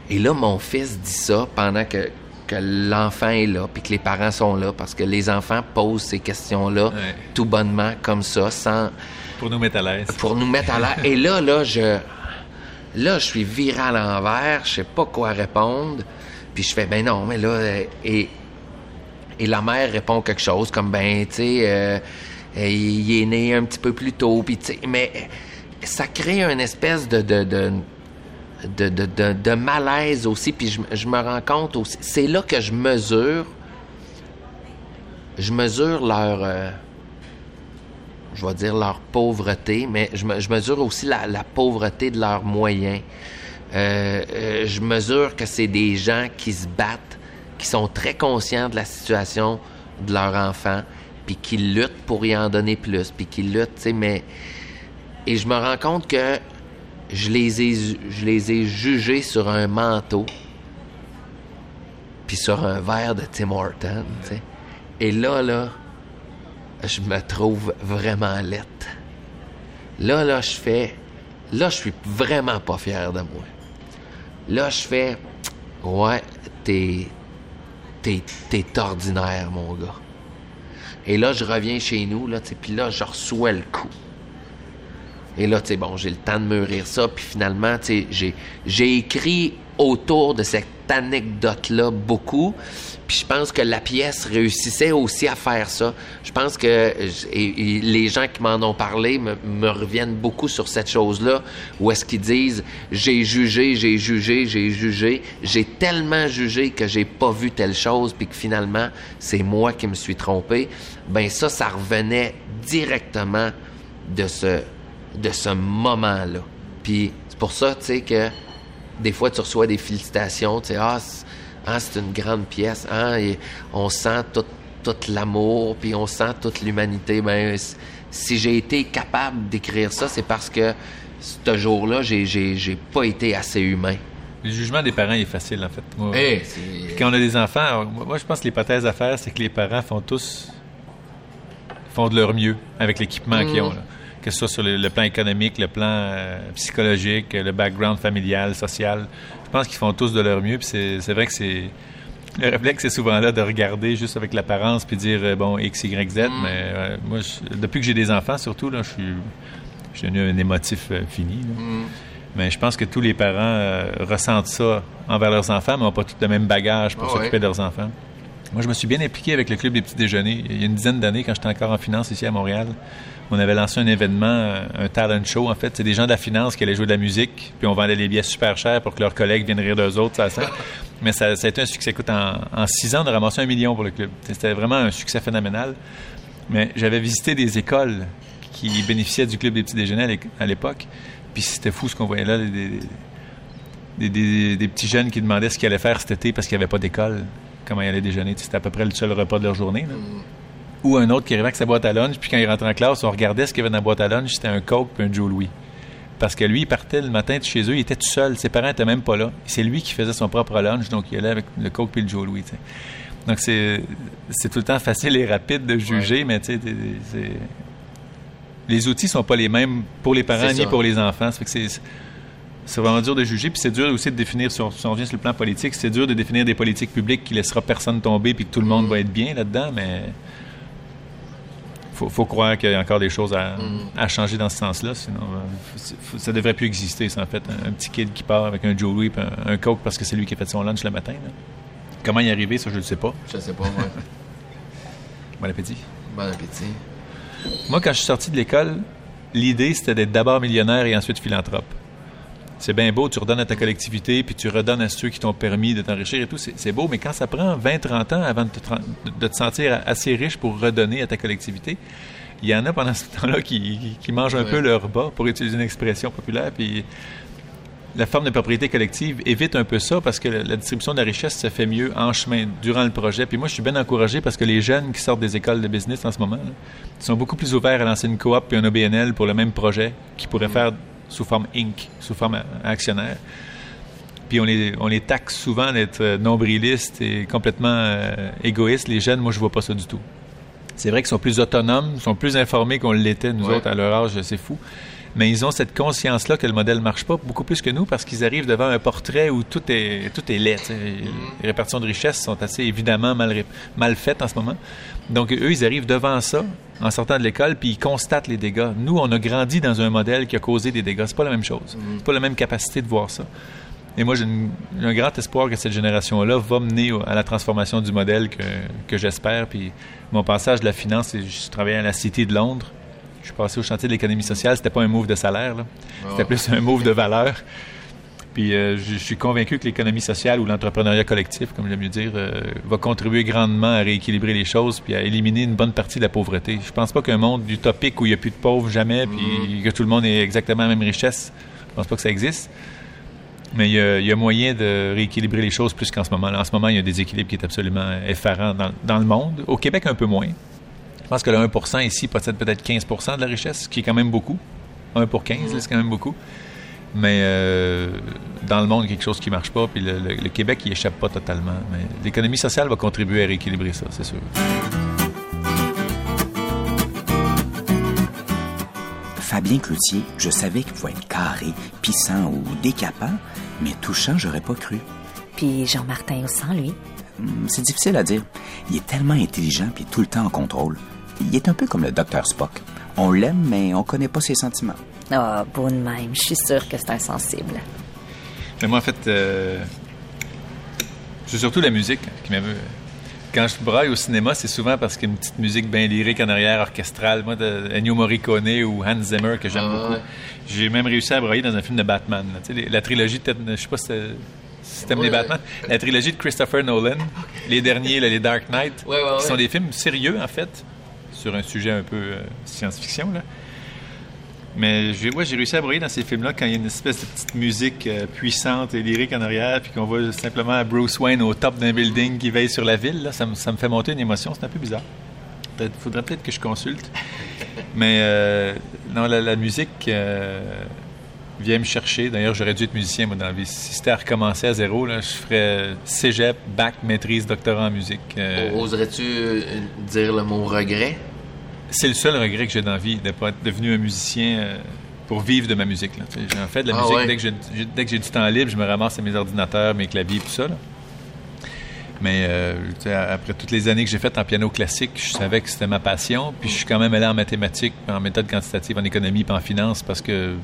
Et là, mon fils dit ça pendant que, que l'enfant est là, puis que les parents sont là, parce que les enfants posent ces questions-là Ouais. tout bonnement, comme ça, sans Pour nous mettre à l'aise. pour nous mettre à l'air. Et là, là, je, là, je suis viré à l'envers, je sais pas quoi répondre. Puis je fais, ben non, mais là, et, et la mère répond quelque chose comme, ben, tu sais, euh, il est né un petit peu plus tôt, puis mais ça crée une espèce de, de, de, de, malaise aussi, puis je, je me rends compte aussi, c'est là que je mesure, je mesure leur... euh, je vais dire leur pauvreté, mais je, me- je mesure aussi la, la pauvreté de leurs moyens. Euh, euh, je mesure que c'est des gens qui se battent, qui sont très conscients de la situation de leur enfant, puis qui luttent pour y en donner plus, puis qui luttent, tu sais, mais... Et je me rends compte que je les ai, je les ai jugés sur un manteau, puis sur un verre de Tim Horton, tu sais. Et là, là, je me trouve vraiment lette. Là, là, je fais. Là, je suis vraiment pas fier de moi. Là, je fais. Ouais. T'es, t'es ordinaire, mon gars. Et là, je reviens chez nous, là, puis là, je reçois le coup. Et là, tu sais, bon, j'ai le temps de mûrir ça, puis finalement, tu j'ai écrit autour de cette anecdote-là beaucoup, puis je pense que la pièce réussissait aussi à faire ça. Je pense que les gens qui m'en ont parlé me, me reviennent beaucoup sur cette chose-là, où est-ce qu'ils disent j'ai jugé, j'ai jugé, j'ai jugé, j'ai tellement jugé que j'ai pas vu telle chose, puis que finalement c'est moi qui me suis trompé. Ben ça, ça revenait directement de ce de ce moment-là. Puis c'est pour ça, tu sais, que des fois, tu reçois des félicitations, tu sais, ah, c'est ah, c'est une grande pièce, hein, et on sent tout, tout l'amour, puis on sent toute l'humanité. Ben, si j'ai été capable d'écrire ça, c'est parce que ce jour-là, j'ai, pas été assez humain. Le jugement des parents est facile, en fait. Moi, Eh, Puis Quand on a des enfants, moi, moi, je pense que l'hypothèse à faire, c'est que les parents font tous font de leur mieux avec l'équipement qu'ils ont. là. Que ce soit sur le, le plan économique, le plan euh, psychologique, le background familial, social. Je pense qu'ils font tous de leur mieux. Puis c'est vrai que c'est. Le réflexe, c'est souvent là de regarder juste avec l'apparence puis dire, euh, bon, X, Y, Z. Mais euh, moi, je- depuis que j'ai des enfants, surtout, là, je suis, je suis devenu un émotif fini. là. Mais je pense que tous les parents ressentent ça envers leurs enfants, mais n'ont pas tous le même bagage pour Ah s'occuper ouais. de leurs enfants. Moi, je me suis bien impliqué avec le Club des petits déjeuners. Il y a une dizaine d'années, quand j'étais encore en finance ici à Montréal, on avait lancé un événement, euh, un talent show, en fait. C'est des gens de la finance qui allaient jouer de la musique, puis on vendait les billets super chers pour que leurs collègues viennent rire d'eux autres, ça, ça. Mais ça, a été un succès. Écoute, en, six ans, on a ramassé un million pour le club. C'était vraiment un succès phénoménal. Mais j'avais visité des écoles qui bénéficiaient du club des petits déjeuners à l'é- à l'époque. Puis c'était fou ce qu'on voyait là, des, petits jeunes qui demandaient ce qu'ils allaient faire cet été parce qu'il n'y avait pas d'école, comment ils allaient déjeuner. C'était à peu près le seul repas de leur journée. là. Ou un autre qui arrivait avec sa boîte à lunch, puis quand il rentrait en classe, on regardait ce qu'il y avait dans la boîte à lunch, c'était un Coke puis un Joe Louis. Parce que lui, il partait le matin de chez eux, il était tout seul, ses parents étaient même pas là. C'est lui qui faisait son propre lunch, donc il allait avec le Coke puis le Joe Louis. Donc c'est c'est tout le temps facile et rapide de juger, mais tu sais, c'est les outils sont pas les mêmes pour les parents ni pour les enfants. Ça fait que c'est c'est vraiment dur de juger, puis c'est dur aussi de définir, si on, si on revient sur le plan politique, c'est dur de définir des politiques publiques qui laissera personne tomber puis que tout le monde va être bien là-dedans, mais faut, faut croire qu'il y a encore des choses à, à changer dans ce sens-là, sinon euh, ça devrait plus exister, ça, en fait. Un, un petit kid qui part avec un Joe puis un, un Coke parce que c'est lui qui a fait son lunch le matin. là. Comment y arriver, ça, je ne sais pas. Je sais pas, ouais. Bon appétit. Bon appétit. Moi, quand je suis sorti de l'école, l'idée, c'était d'être d'abord millionnaire et ensuite philanthrope. C'est bien beau, tu redonnes à ta collectivité, puis tu redonnes à ceux qui t'ont permis de t'enrichir et tout, c'est beau, mais quand ça prend 20-30 ans avant de te, de te, sentir assez riche pour redonner à ta collectivité, il y en a pendant ce temps-là qui, qui, mangent un peu leur bas, pour utiliser une expression populaire, puis la forme de propriété collective évite un peu ça parce que la, distribution de la richesse se fait mieux en chemin, durant le projet. Puis moi, je suis bien encouragé parce que les jeunes qui sortent des écoles de business en ce moment sont beaucoup plus ouverts à lancer une coop et un OBNL pour le même projet qu'ils pourraient mm. faire sous forme Inc., sous forme actionnaire. Puis on les, on les taxe souvent d'être euh, nombrilistes et complètement euh, égoïstes. Les jeunes, moi, je vois pas ça du tout. C'est vrai qu'ils sont plus autonomes, sont plus informés qu'on l'était, nous autres, à leur âge, c'est fou mais ils ont cette conscience-là que le modèle marche pas beaucoup plus que nous parce qu'ils arrivent devant un portrait où tout est tout est laid. Mm-hmm. Les répartitions de richesses sont assez évidemment mal, mal faites en ce moment. Donc eux, ils arrivent devant ça en sortant de l'école puis ils constatent les dégâts. Nous, on a grandi dans un modèle qui a causé des dégâts. C'est pas la même chose. Mm-hmm. C'est pas la même capacité de voir ça. Et moi, j'ai un grand espoir que cette génération-là va mener à la transformation du modèle que, que j'espère. Puis mon passage de la finance, je travaillais à la City de Londres. Je suis passé au chantier de l'économie sociale. C'était pas un move de salaire. C'était plus un move de valeur. Puis euh, je, suis convaincu que l'économie sociale ou l'entrepreneuriat collectif, comme j'aime mieux dire, euh, va contribuer grandement à rééquilibrer les choses puis à éliminer une bonne partie de la pauvreté. Je pense pas qu'un monde utopique où il n'y a plus de pauvres jamais puis mm. que tout le monde ait exactement la même richesse, je pense pas que ça existe. Mais il y, a, moyen de rééquilibrer les choses plus qu'en ce moment. En ce moment, il y a des équilibres qui est absolument effarant dans, dans le monde. Au Québec, un peu moins. Je pense que le 1% ici possède peut-être 15% de la richesse, ce qui est quand même beaucoup. 1 pour 15, c'est quand même beaucoup. Mais euh, dans le monde, quelque chose qui ne marche pas, puis le, Québec, il échappe pas totalement. Mais l'économie sociale va contribuer à rééquilibrer ça, c'est sûr. Fabien Cloutier, je savais qu'il pouvait être carré, pissant ou décapant, mais touchant, j'aurais pas cru. Puis Jean-Martin Haussan, lui? Hmm, c'est difficile à dire. Il est tellement intelligent puis tout le temps en contrôle. Il est un peu comme le docteur Spock. On l'aime, mais on connaît pas ses sentiments. Ah, oh, bon même. Je suis sûr que c'est insensible. Mais moi, en fait, euh, c'est surtout la musique qui m'aime. Quand je braille au cinéma, c'est souvent parce qu'il y a une petite musique bien lyrique en arrière, orchestrale. Moi, de Ennio Morricone ou Hans Zimmer, que j'aime ah, beaucoup. J'ai même réussi à brailler dans un film de Batman. la trilogie, je sais pas si si t'aimes les Batman, la trilogie de Christopher Nolan, les derniers, les Dark Knight, qui sont des films sérieux, en fait, sur un sujet un peu euh, science-fiction. Là. Mais j'ai réussi à briller dans ces films-là quand il y a une espèce de petite musique euh, puissante et lyrique en arrière, puis qu'on voit simplement Bruce Wayne au top d'un building qui veille sur la ville. Là, ça, me fait monter une émotion. C'est un peu bizarre. Il faudrait peut-être que je consulte. Mais euh, non, la, musique vient me chercher. D'ailleurs, j'aurais dû être musicien, moi, dans la vie. Si c'était à recommencer à zéro, là, je ferais cégep, bac, maîtrise, doctorat en musique. Oserais-tu dire le mot regret? C'est le seul regret que j'ai dans la vie, de pas être devenu un musicien euh, pour vivre de ma musique. J'en fais de la ah musique dès que j'ai du temps libre, je me ramasse à mes ordinateurs, mes claviers, tout ça. Mais euh, après toutes les années que j'ai faites en piano classique, je savais que c'était ma passion. Puis je suis quand même allé en mathématiques, en méthode quantitative, en économie, puis en finance parce que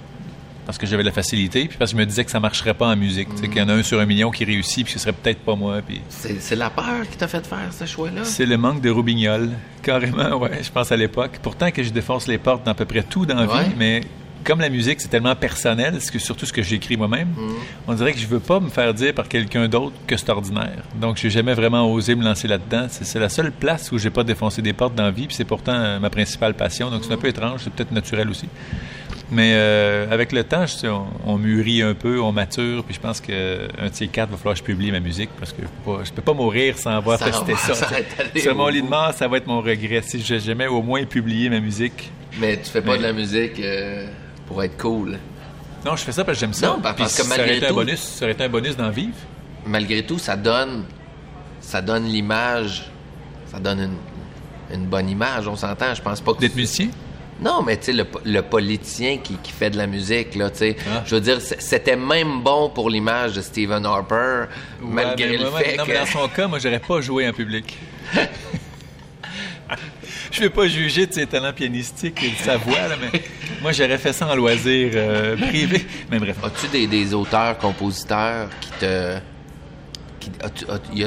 parce que j'avais la facilité, puis parce que je me disais que ça marcherait pas en musique. Mm. Qu'il y en a un sur un million qui réussit, puis ce serait peut-être pas moi. Puis... C'est la peur qui t'a fait faire ce choix-là? C'est le manque de roubignol, carrément, ouais, je pense à l'époque. Pourtant que je défonce les portes dans à peu près tout dans la vie, mais comme la musique, c'est tellement personnel, que surtout ce que j'écris moi-même, mm. on dirait que je veux pas me faire dire par quelqu'un d'autre que c'est ordinaire. Donc, j'ai jamais vraiment osé me lancer là-dedans. C'est la seule place où j'ai pas défoncé des portes dans la vie, puis c'est pourtant euh, ma principale passion. Donc, c'est un peu étrange, c'est peut-être naturel aussi. Mais euh, avec le temps, je, on, on, mûrit un peu, on mature, puis je pense qu'un de ces quatre, il va falloir que je publie ma musique parce que je ne peux pas mourir sans avoir testé ça. Sur mon lit de mort, ça va être mon regret. Si j'ai jamais au moins publié ma musique. Mais tu fais pas de la musique euh, pour être cool. Non, je fais ça parce que j'aime ça. Non, parce que malgré ça aurait été un bonus, ça aurait été un bonus d'en vivre. Malgré tout, ça donne, ça donne l'image, ça donne une, une bonne image. On s'entend. Je pense pas que d'être musicien? Non, mais tu sais, le, politicien qui, fait de la musique, là, tu sais, ah. je veux dire, c'était même bon pour l'image de Stephen Harper, malgré le fait non, que... Mais dans son cas, moi, j'aurais pas joué en public. je vais pas juger de ses talents pianistiques et de sa voix, là, mais moi, j'aurais fait ça en loisir euh, privé. Mais bref. As-tu des, des auteurs, compositeurs qui te...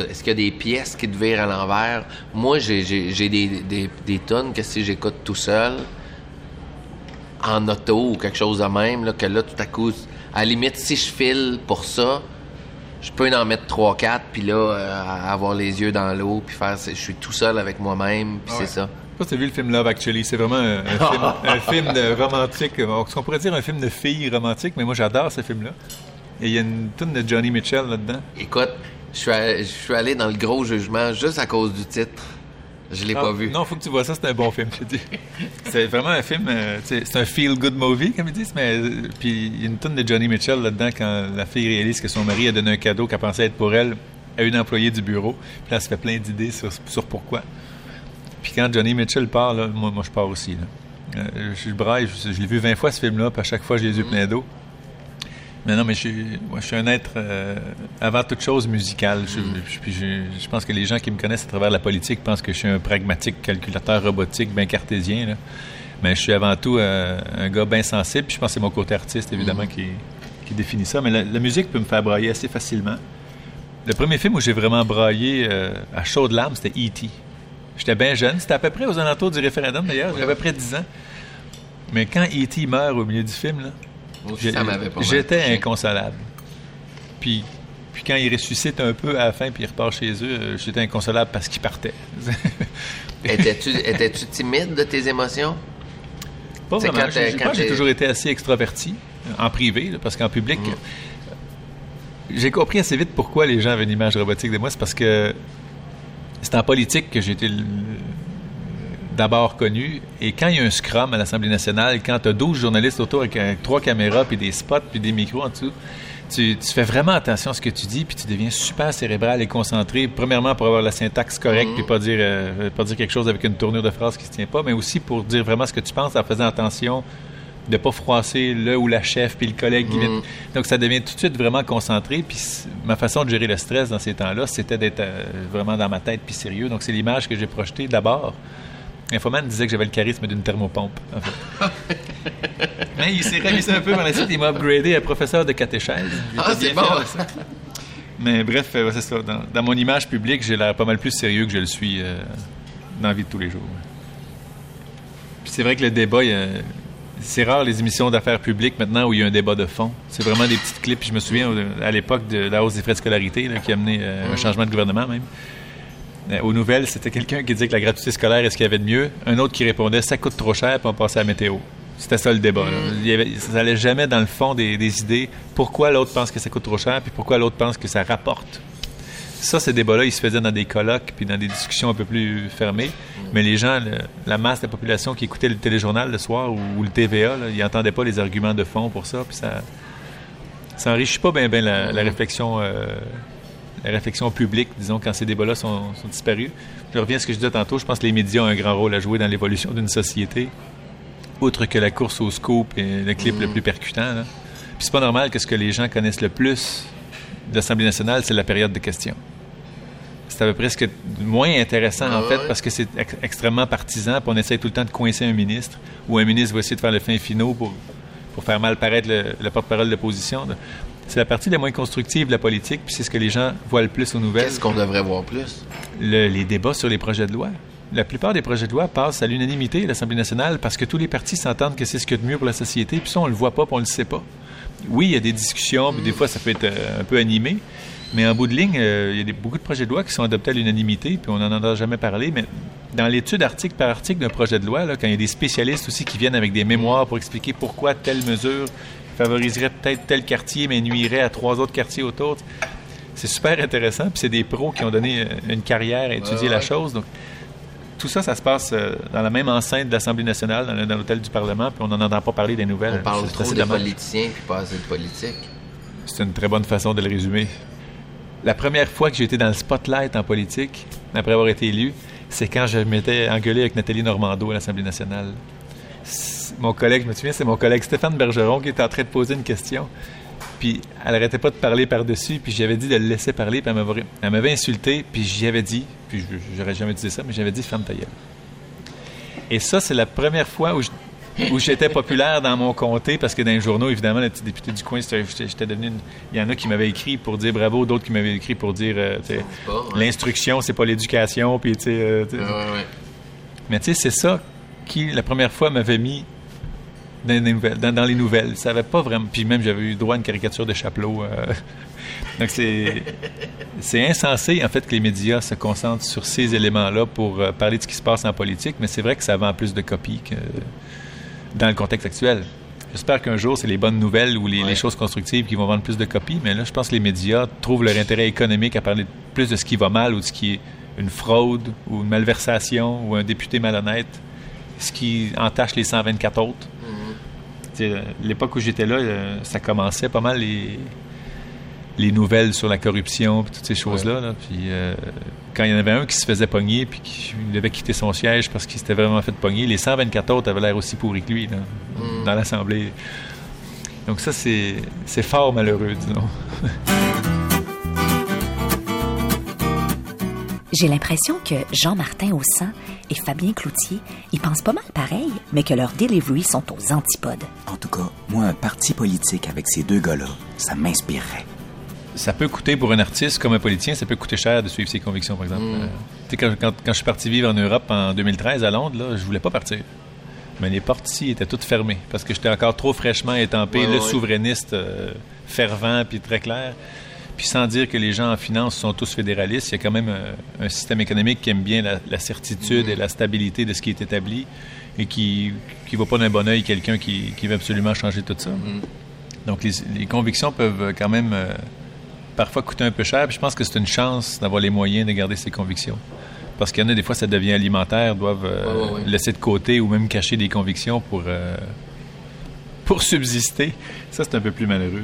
Est-ce qu'il y a des pièces qui te virent à l'envers? Moi, j'ai des, des, des tonnes que si j'écoute tout seul, en auto ou quelque chose de même, là, que là, tout à coup, à la limite, si je file pour ça, je peux en mettre 3-4, puis là, euh, avoir les yeux dans l'eau, puis faire, je suis tout seul avec moi-même, puis c'est ça. Je sais pas si vu le film Love Actually? C'est vraiment un, film, un film de romantique. Ce qu'on pourrait dire un film de filles romantique, mais moi j'adore ce film-là. Et il y a une tonne de Johnny Mitchell là-dedans. Écoute, je suis, allé, je suis allé dans le gros jugement juste à cause du titre. Je l'ai pas vu. Non, faut que tu vois ça, c'est un bon film, je te dis. C'est vraiment un film, euh, c'est un feel-good movie, comme ils disent, mais euh, puis il y a une tonne de Johnny Mitchell là-dedans quand la fille réalise que son mari a donné un cadeau qu'elle pensait être pour elle à une employée du bureau. Puis là, elle se fait plein d'idées sur, sur pourquoi. Puis quand Johnny Mitchell part, là, moi, moi, je pars aussi. Là. Euh, je, je braille, je, je l'ai vu 20 fois ce film-là, puis à chaque fois, j'ai les yeux pleins d'eau. Mais non, mais je suis, moi, je suis un être euh, avant toute chose musical. Je, je- puis je, je pense que les gens qui me connaissent à travers la politique pensent que je suis un pragmatique calculateur robotique, bien cartésien. Là. Mais je suis avant tout euh, un gars bien sensible. Puis je pense que c'est mon côté artiste, évidemment, qui, qui définit ça. Mais la, la musique peut me faire brailler assez facilement. Le premier film où j'ai vraiment braillé euh, à chaudes larmes, c'était E.T. J'étais bien jeune. C'était à peu près aux alentours du référendum, d'ailleurs. J'avais à peu près 10 ans. Mais quand E.T. meurt au milieu du film, là, Moi J'étais inconsolable. Puis, puis quand il ressuscite un peu à la fin, puis il repart chez eux, euh, j'étais inconsolable parce qu'il partait. Étais-tu timide de tes émotions? Pas vraiment. quand Je- quand que j'ai toujours été assez extraverti, en privé, là, parce qu'en public, Mm. j'ai compris assez vite pourquoi les gens avaient une image robotique de moi. C'est parce que c'est en politique que j'ai été d'abord connu. Et quand il y a un scrum à l'Assemblée nationale, quand tu as 12 journalistes autour avec, trois caméras, puis des spots, puis des micros en dessous, tu, tu fais vraiment attention à ce que tu dis, puis tu deviens super cérébral et concentré. Premièrement, pour avoir la syntaxe correcte, puis pas dire, euh, pas dire quelque chose avec une tournure de phrase qui se tient pas, mais aussi pour dire vraiment ce que tu penses en faisant attention de pas froisser le ou la chef puis le collègue qui vient. Donc ça devient tout de suite vraiment concentré. Puis ma façon de gérer le stress dans ces temps-là, c'était d'être euh, vraiment dans ma tête puis sérieux. Donc c'est l'image que j'ai projetée d'abord. Infoman disait que j'avais le charisme d'une thermopompe. En fait. Mais il s'est réalisé un peu par la suite. Il m'a upgradé à professeur de catéchèse. Ah, c'est bon. ça. Mais bref, euh, ouais, c'est ça. Dans, dans mon image publique, j'ai l'air pas mal plus sérieux que je le suis euh, dans la vie de tous les jours. Puis c'est vrai que le débat, c'est rare les émissions d'affaires publiques maintenant où il y a un débat de fond. C'est vraiment des petites clips. Puis je me souviens à l'époque de la hausse des frais de scolarité là, qui a amené euh, un changement de gouvernement même. Euh, aux nouvelles, c'était quelqu'un qui disait que la gratuité scolaire, est-ce qu'il y avait de mieux? Un autre qui répondait, ça coûte trop cher, puis on passait à la météo. C'était ça le débat. là. Il y avait, ça n'allait jamais dans le fond des, des idées. Pourquoi l'autre pense que ça coûte trop cher, puis pourquoi l'autre pense que ça rapporte? Ça, ces débats-là, ils se faisaient dans des colloques puis dans des discussions un peu plus fermées. Mais les gens, le- la masse de la population qui écoutait le téléjournal le soir ou, ou le TVA, là, ils n'entendaient pas les arguments de fond pour ça. Puis ça, ça enrichit pas bien la, la réflexion, euh, la réflexion publique, disons, quand ces débats-là sont, sont disparus. Je reviens à ce que je disais tantôt. Je pense que les médias ont un grand rôle à jouer dans l'évolution d'une société, outre que la course au scoop et le clip le plus percutant. là. Puis c'est pas normal que ce que les gens connaissent le plus de l'Assemblée nationale, c'est la période de questions. C'est à peu près ce que moins intéressant, en Ah fait, ouais? parce que c'est ex- extrêmement partisan, puis on essaie tout le temps de coincer un ministre, ou un ministre va essayer de faire le fin finot pour, pour faire mal paraître le, le porte-parole de l'opposition. C'est la partie la moins constructive de la politique, puis c'est ce que les gens voient le plus aux nouvelles. Qu'est-ce qu'on devrait voir plus? Le- les débats sur les projets de loi. La plupart des projets de loi passent à l'unanimité à l'Assemblée nationale parce que tous les partis s'entendent que c'est ce qu'il y a de mieux pour la société, puis ça, on le voit pas, puis on le sait pas. Oui, il y a des discussions, puis des fois, ça peut être euh, un peu animé, mais en bout de ligne, euh, il y a des- beaucoup de projets de loi qui sont adoptés à l'unanimité, puis on n'en a jamais parlé, mais dans l'étude article par article d'un projet de loi, là, quand il y a des spécialistes aussi qui viennent avec des mémoires pour expliquer pourquoi telle mesure favoriserait peut-être tel quartier, mais nuirait à trois autres quartiers autour, c'est super intéressant, puis c'est des pros qui ont donné euh, une carrière à étudier Ouais, la chose. Donc, tout ça, ça se passe euh, dans la même enceinte de l'Assemblée nationale, dans, l'hôtel du Parlement, puis on n'en entend pas parler des nouvelles. On parle trop de politiciens puis pas assez de politique. C'est une très bonne façon de le résumer. La première fois que j'ai été dans le spotlight en politique, après avoir été élu, c'est quand je m'étais engueulé avec Nathalie Normando à l'Assemblée nationale. Mon collègue, je me souviens, c'est mon collègue Stéphane Bergeron qui était en train de poser une question. Puis elle arrêtait pas de parler par-dessus, puis j'avais dit de le laisser parler, puis elle m'avait, insulté, puis j'y avais dit, puis je- j'aurais jamais dit ça, mais j'avais dit ferme ta gueule. Et ça, c'est la première fois où je- où j'étais populaire dans mon comté, parce que dans les journaux, évidemment, le petit député du coin, j'étais devenu... une- Il y en a qui m'avaient écrit pour dire bravo, d'autres qui m'avaient écrit pour dire... euh, ouais. L'instruction, c'est pas l'éducation, puis tu sais... euh, ouais, ouais. mais tu sais, c'est ça qui, la première fois, m'avait mis dans les nouvelles. Dans, les nouvelles. Ça avait pas vraiment. Puis même, j'avais eu droit à une caricature de Chapelot. euh. Donc, c'est, c'est insensé, en fait, que les médias se concentrent sur ces éléments-là pour euh, parler de ce qui se passe en politique, mais c'est vrai que ça vend plus de copies que dans le contexte actuel. J'espère qu'un jour, c'est les bonnes nouvelles ou les, les choses constructives qui vont vendre plus de copies, mais là, je pense que les médias trouvent leur intérêt économique à parler plus de ce qui va mal ou de ce qui est une fraude ou une malversation ou un député malhonnête, ce qui entache les 124 autres. L'époque où j'étais là, euh, ça commençait pas mal les, les nouvelles sur la corruption puis toutes ces choses-là. là. Puis euh, quand il y en avait un qui se faisait pogner puis qui devait quitter son siège parce qu'il s'était vraiment fait pogner, les 124 autres avaient l'air aussi pourris que lui là, dans l'Assemblée. Donc ça, c'est c'est fort malheureux, disons. J'ai l'impression que Jean-Martin Haussan et Fabien Cloutier, ils pensent pas mal pareil, mais que leurs deliveries sont aux antipodes. En tout cas, moi, un parti politique avec ces deux gars-là, ça m'inspirerait. Ça peut coûter pour un artiste comme un politicien, ça peut coûter cher de suivre ses convictions, par exemple. Euh, tu sais, quand, quand- quand je suis parti vivre en Europe en 2013 à Londres, là, je voulais pas partir. Mais les portes ici étaient toutes fermées parce que j'étais encore trop fraîchement étampé, Ouais, le ouais. souverainiste euh, fervent puis très clair. Puis sans dire que les gens en finance sont tous fédéralistes, il y a quand même un système économique qui aime bien la, la certitude et la stabilité de ce qui est établi et qui ne voit pas d'un bon oeil quelqu'un qui, qui veut absolument changer tout ça. Donc les, les convictions peuvent quand même euh, parfois coûter un peu cher. Puis je pense que c'est une chance d'avoir les moyens de garder ses convictions. Parce qu'il y en a des fois, ça devient alimentaire, doivent euh, Ouais, ouais, ouais. laisser de côté ou même cacher des convictions pour, euh, pour subsister. Ça, c'est un peu plus malheureux.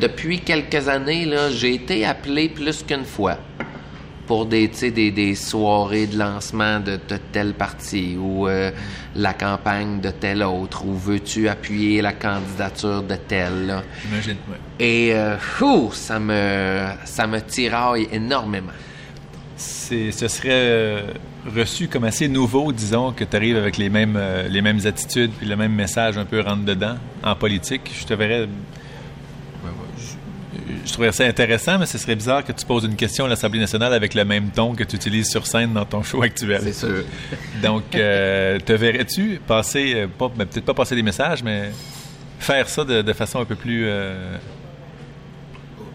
Depuis quelques années, j'ai été appelé plus qu'une fois pour des, des, des soirées de lancement de, de tel parti ou euh, la campagne de tel autre ou veux-tu appuyer la candidature de tel. là. J'imagine. Et euh, fou, ça me ça me tiraille énormément. C'est- ce serait euh, reçu comme assez nouveau, disons, que tu arrives avec les mêmes, les mêmes attitudes puis le même message un peu rentre-dedans en politique. Je te verrais. Je, trouverais ça intéressant, mais ce serait bizarre que tu poses une question à l'Assemblée nationale avec le même ton que tu utilises sur scène dans ton show actuel. C'est sûr. Donc, euh, te verrais-tu passer, euh, pas- ben, peut-être pas passer des messages, mais faire ça de, de façon un peu plus euh,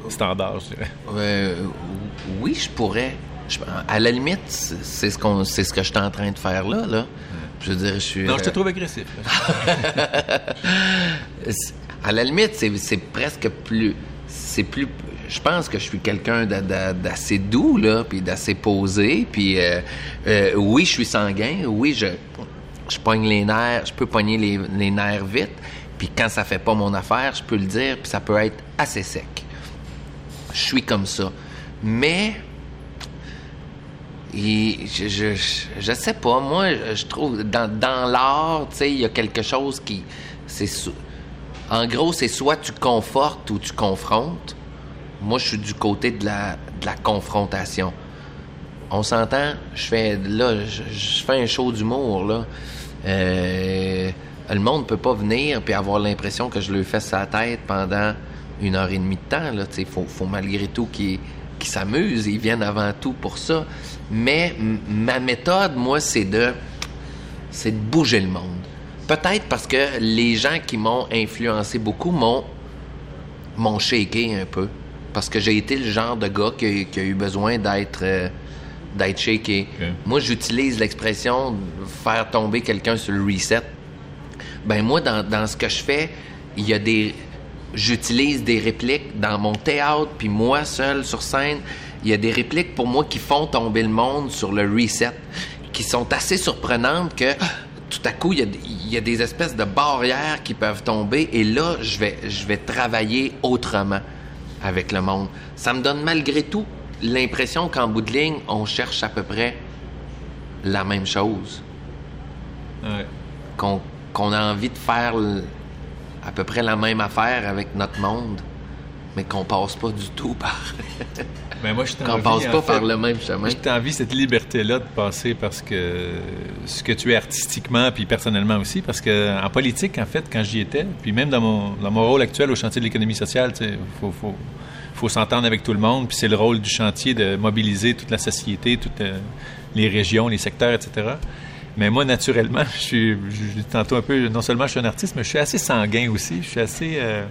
standard, je dirais? Euh, oui, je pourrais. Je- à la limite, c'est ce qu'on c'est ce que je suis en train de faire là là. Je veux dire, je suis Non, je te trouve agressif. À la limite, c'est c'est presque plus. C'est plus. Je pense que je suis quelqu'un d'a- d'a- d'assez doux, là, puis d'assez posé. Puis, euh, euh, oui, je suis sanguin. Oui, je, je les nerfs. Je peux pogner les, les nerfs vite. Puis, quand ça fait pas mon affaire, je peux le dire, puis ça peut être assez sec. Je suis comme ça. Mais. Je, je, je- sais pas, moi, je, trouve, dans, dans l'art, tu sais, il y a quelque chose qui. c'est En gros, c'est soit tu confortes ou tu confrontes. Moi, je suis du côté de la, confrontation. On s'entend, je fais, là, je, je fais un show d'humour, là. Euh, le monde peut pas venir puis avoir l'impression que je lui fais sa tête pendant une heure et demie de temps, là. Faut, malgré tout qu'ils qu'ils s'amusent. Ils viennent avant tout pour ça. Mais ma méthode, moi, c'est de c'est de bouger le monde. Peut-être parce que les gens qui m'ont influencé beaucoup m'ont m'ont shaké un peu. Parce que j'ai été le genre de gars qui a, qui a eu besoin d'être euh, d'être shaké. Moi, j'utilise l'expression de faire tomber quelqu'un sur le reset. Ben moi, dans, dans ce que je fais, il y a des... J'utilise des répliques dans mon théâtre, puis moi, seul, sur scène, il y a des répliques pour moi qui font tomber le monde sur le reset, qui sont assez surprenantes que tout à coup, il y, a, des- il y a des espèces de barrières qui peuvent tomber, et là, je vais, je vais travailler autrement avec le monde. Ça me donne malgré tout l'impression qu'en bout de ligne, on cherche à peu près la même chose Ouais. qu'on a envie de faire à peu près la même affaire avec notre monde, mais qu'on passe pas du tout par. Ben, moi, je qu'on passe en pas fait. par le même chemin. Je t'envie cette liberté-là de passer parce que ce que tu es artistiquement puis personnellement aussi, parce que en politique, en fait, quand j'y étais, puis même dans mon, dans mon rôle actuel au chantier de l'économie sociale, il faut, faut, faut s'entendre avec tout le monde, puis c'est le rôle du chantier de mobiliser toute la société, toutes euh, les régions, les secteurs, etc. Mais moi, naturellement, je suis, je, tantôt un peu, non seulement je suis un artiste, mais je suis assez sanguin aussi. Je suis assez, euh,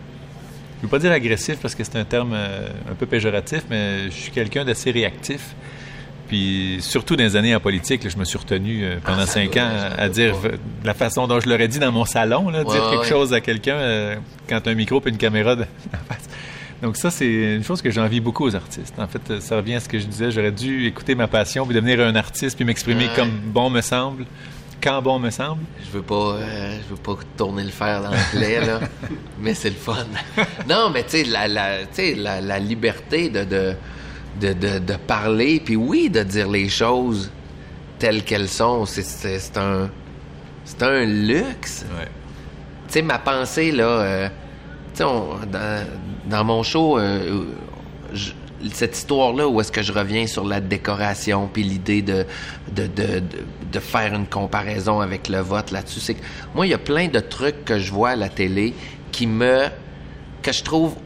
je veux pas dire agressif parce que c'est un terme euh, un peu péjoratif, mais je suis quelqu'un d'assez réactif. Puis surtout dans les années en politique, je me suis retenu euh, pendant ah, cinq ans à, dire la façon dont je l'aurais dit dans mon salon, là, dire quelque chose à quelqu'un quand un micro et une caméra de, Donc ça, c'est une chose que j'envie beaucoup aux artistes. En fait, ça revient à ce que je disais. J'aurais dû écouter ma passion, puis devenir un artiste, puis m'exprimer comme bon me semble, bon me semble. Je veux pas, euh, je veux pas tourner le fer dans le plaie, là, mais c'est le fun. non, mais tu sais, la, la, la, liberté de de, de, de, parler, puis oui, de dire les choses telles qu'elles sont, c'est un, c'est un luxe. Ouais. Tu sais, ma pensée, là... Euh, dans, mon show, euh, cette histoire-là où est-ce que je reviens sur la décoration puis l'idée de de, faire une comparaison avec le vote là-dessus, c'est que moi, il y a plein de trucs que je vois à la télé qui me... que je trouve...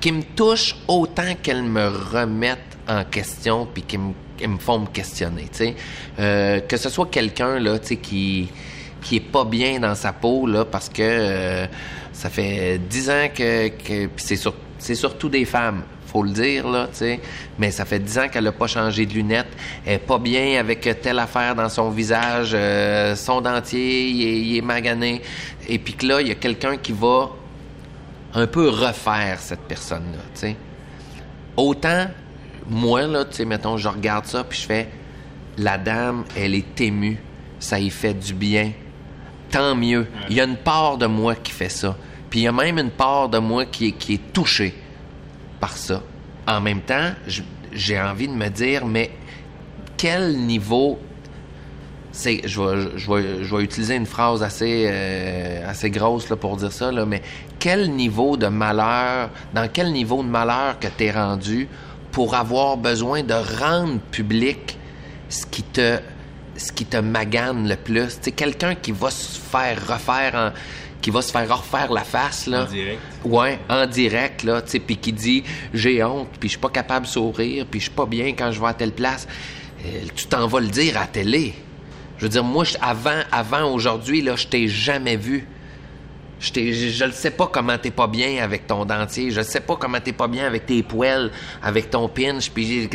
qui me touchent autant qu'elles me remettent en question puis qui me, font me questionner, tu sais. Euh, que ce soit quelqu'un, là, tu sais, qui qui est pas bien dans sa peau là parce que euh, ça fait dix ans que, que c'est sur, c'est surtout des femmes faut le dire, là, tu sais. Mais ça fait dix ans qu'elle n'a pas changé de lunettes. Elle n'est pas bien avec telle affaire dans son visage. Euh, son dentier, il est, magané. Et puis que là, il y a quelqu'un qui va un peu refaire cette personne-là, tu sais. Autant, moi, là, tu sais, mettons, je regarde ça, puis je fais... La dame, elle est émue. Ça y fait du bien tant mieux. Il y a une part de moi qui fait ça. Puis il y a même une part de moi qui est, qui est touchée par ça. En même temps, j'ai envie de me dire, mais quel niveau c'est, je, vais, utiliser une phrase assez, euh, assez grosse là, pour dire ça, là, mais quel niveau de malheur, dans quel niveau de malheur que tu es rendu pour avoir besoin de rendre public ce qui te ce qui te magane le plus? Quelqu'un qui va se faire refaire qui va se faire refaire la face là. En direct. Ouais, en direct là, tu sais, puis qui dit j'ai honte, puis je suis pas capable de sourire, puis je suis pas bien quand je vais à telle place. Euh, tu t'en vas le dire à la télé. Je veux dire, moi, avant, avant aujourd'hui, là, je t'ai jamais vu. Je ne sais pas comment t'es pas bien avec ton dentier. Je ne sais pas comment t'es pas bien avec tes poêles, avec ton pinch. Puis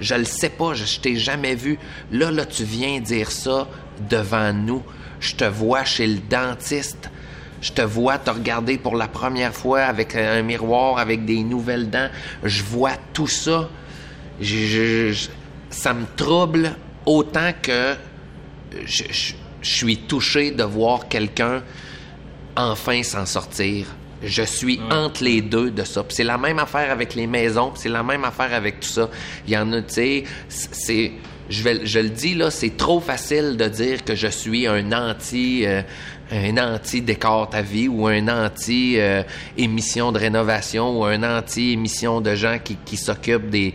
je le sais pas. Je, t'ai jamais vu. Là, là, tu viens dire ça devant nous. Je te vois chez le dentiste. Je te vois te regarder pour la première fois avec un miroir, avec des nouvelles dents. Je vois tout ça. ça me trouble autant que je suis touché de voir quelqu'un enfin s'en sortir. Je suis entre les deux de ça. c'est la même affaire avec les maisons, c'est la même affaire avec tout ça. Il y en a, tu sais, c'est je, le dis là, c'est trop facile de dire que je suis un anti, euh, un anti décor ta vie ou un anti euh, de rénovation ou un anti émission de gens qui, s'occupent des,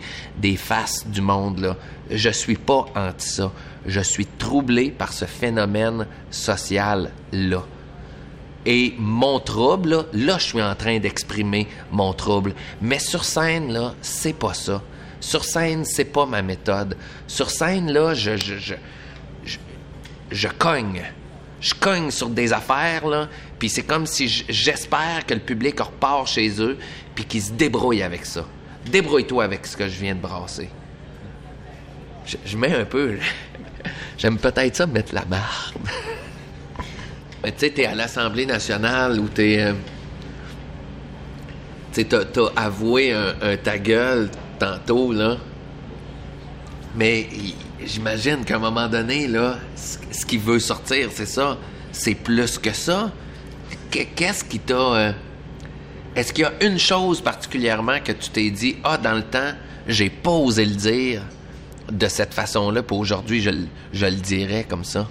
faces du monde là. Je suis pas anti ça. Je suis troublé par ce phénomène social là. Et mon trouble, là, là je suis en train d'exprimer mon trouble. Mais sur scène, là, c'est pas ça. Sur scène, c'est pas ma méthode. Sur scène, là, je, je, je, cogne. Je cogne sur des affaires, là, puis c'est comme si j'espère que le public repart chez eux, puis qu'ils se débrouillent avec ça. Débrouille-toi avec ce que je viens de brasser. Je, mets un peu... J'aime peut-être ça mettre la barbe. tu sais, t'es à l'Assemblée nationale où t'es. Euh, tu sais, t'as, avoué ta gueule tantôt, là. Mais j'imagine qu'à un moment donné, là, ce, qui veut sortir, c'est ça. C'est plus que ça. Qu'est-ce qui t'a. Euh, est-ce qu'il y a une chose particulièrement que tu t'es dit, ah, dans le temps, j'ai pas osé le dire de cette façon-là, puis aujourd'hui, je, je le dirais comme ça?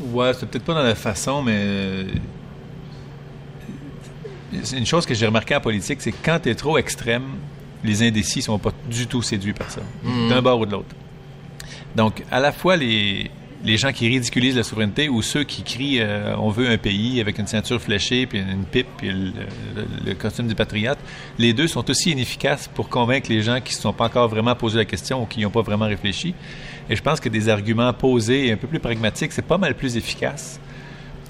Ouais, c'est peut-être pas dans la façon, mais euh, une chose que j'ai remarqué en politique, c'est que quand tu es trop extrême, les indécis sont pas du tout séduits par ça, hmm. d'un bord ou de l'autre. Donc, à la fois, les, les gens qui ridiculisent la souveraineté ou ceux qui crient euh, on veut un pays avec une ceinture fléchée, puis une pipe, puis le, le, costume du patriote, les deux sont aussi inefficaces pour convaincre les gens qui ne se sont pas encore vraiment posé la question ou qui n'ont pas vraiment réfléchi. Et je pense que des arguments posés et un peu plus pragmatiques, c'est pas mal plus efficace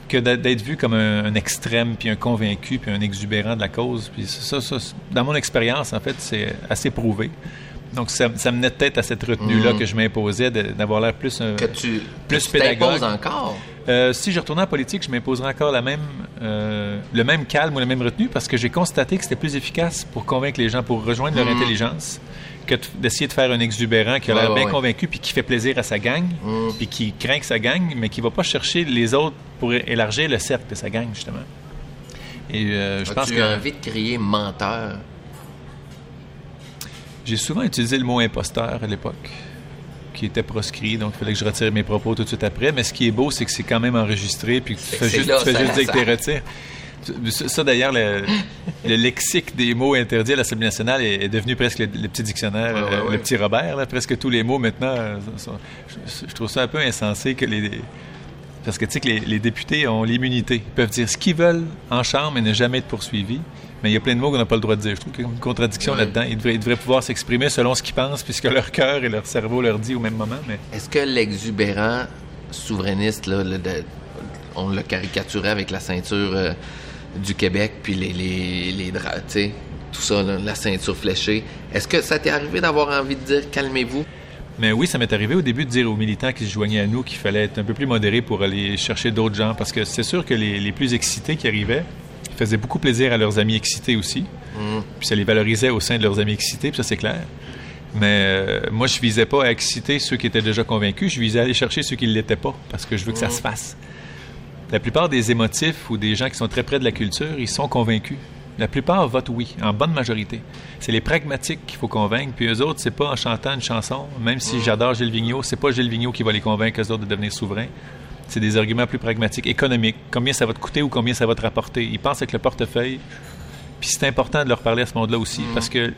que d'être vu comme un, extrême, puis un convaincu, puis un exubérant de la cause. Puis ça, ça dans mon expérience, en fait, c'est assez prouvé. Donc, ça, ça menait peut-être à cette retenue-là mm. que je m'imposais d'avoir l'air plus, un, que tu, plus pédagogue. encore? Euh, si je retournais en politique, je m'imposerais encore la même, euh, le même calme ou la même retenue parce que j'ai constaté que c'était plus efficace pour convaincre les gens, pour rejoindre leur mm. intelligence, que d'essayer de faire un exubérant qui a l'air bien convaincu puis qui fait plaisir à sa gang, mm. puis qui craint que sa gang, mais qui va pas chercher les autres pour élargir le cercle de sa gang, justement. Et euh, je pense que. envie de crier menteur? J'ai souvent utilisé le mot imposteur à l'époque, qui était proscrit, donc il fallait que je retire mes propos tout de suite après. Mais ce qui est beau, c'est que c'est quand même enregistré, puis que tu fais juste, tu fais juste dire que tu retires. Ça, d'ailleurs, le, lexique des mots interdits à l'Assemblée nationale est, devenu presque le, petit dictionnaire, euh, le petit Robert. presque tous les mots maintenant, euh, je, trouve ça un peu insensé que les... Parce que tu sais que les, les députés ont l'immunité. Ils peuvent dire ce qu'ils veulent en chambre et ne jamais être poursuivis mais il y a plein de mots qu'on n'a pas le droit de dire. Je trouve qu'il y a une contradiction là-dedans. Ils devraient, pouvoir s'exprimer selon ce qu'ils pensent, puisque leur cœur et leur cerveau leur dit au même moment. Mais... Est-ce que l'exubérant souverainiste, là, on l'a caricaturé avec la ceinture euh, du Québec, puis les, les, les draps, tout ça, la ceinture fléchée. Est-ce que ça t'est arrivé d'avoir envie de dire calmez-vous? Mais oui, ça m'est arrivé au début de dire aux militants qui se joignaient à nous qu'il fallait être un peu plus modéré pour aller chercher d'autres gens, parce que c'est sûr que les, les plus excités qui arrivaient, faisait beaucoup plaisir à leurs amis excités aussi. Mm. Puis ça les valorisait au sein de leurs amis excités, puis ça c'est clair. Mais euh, moi, je visais pas à exciter ceux qui étaient déjà convaincus, je visais à aller chercher ceux qui ne l'étaient pas, parce que je veux que ça mm. se fasse. La plupart des émotifs ou des gens qui sont très près de la culture, ils sont convaincus. La plupart votent oui, en bonne majorité. C'est les pragmatiques qu'il faut convaincre, puis eux autres, c'est pas en chantant une chanson, même si mm. j'adore Gilles Vigneault, c'est pas Gilles Vigneault qui va les convaincre eux autres de devenir souverains. C'est des arguments plus pragmatiques, économiques. Combien ça va te coûter ou combien ça va te rapporter? Ils pensent avec le portefeuille. Puis c'est important de leur parler à ce monde-là aussi, mm. parce que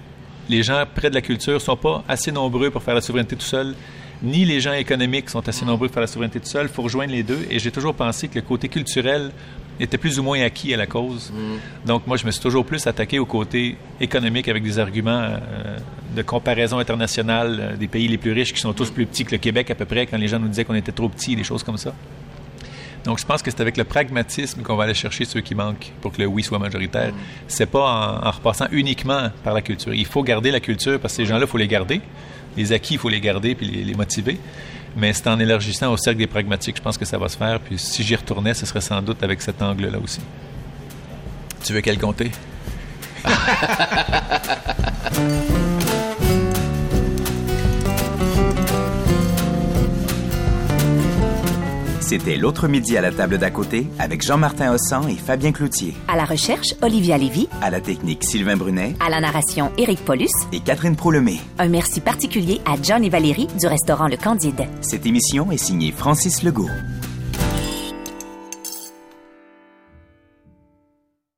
les gens près de la culture sont pas assez nombreux pour faire la souveraineté tout seul, ni les gens économiques sont assez nombreux pour faire la souveraineté tout seul. Il faut rejoindre les deux. Et j'ai toujours pensé que le côté culturel était plus ou moins acquis à la cause. Mm. Donc moi, je me suis toujours plus attaqué au côté économique avec des arguments euh, de comparaison internationale euh, des pays les plus riches qui sont tous plus petits que le Québec à peu près, quand les gens nous disaient qu'on était trop petits, des choses comme ça. Donc, je pense que c'est avec le pragmatisme qu'on va aller chercher ceux qui manquent pour que le oui soit majoritaire. Mm. C'est pas en, repassant uniquement par la culture. Il faut garder la culture parce que ces gens-là, il faut les garder. Les acquis, il faut les garder puis les, motiver. Mais c'est en élargissant au cercle des pragmatiques, je pense que ça va se faire. Puis si j'y retournais, ce serait sans doute avec cet angle-là aussi. Tu veux qu'elle compter? C'était l'autre midi à la table d'à côté avec Jean-Martin Hossan et Fabien Cloutier. À la recherche, Olivia Lévy. À la technique, Sylvain Brunet. À la narration, Éric Paulus. Et Catherine Prolemé. Un merci particulier à John et Valérie du restaurant Le Candide. Cette émission est signée Francis Legault.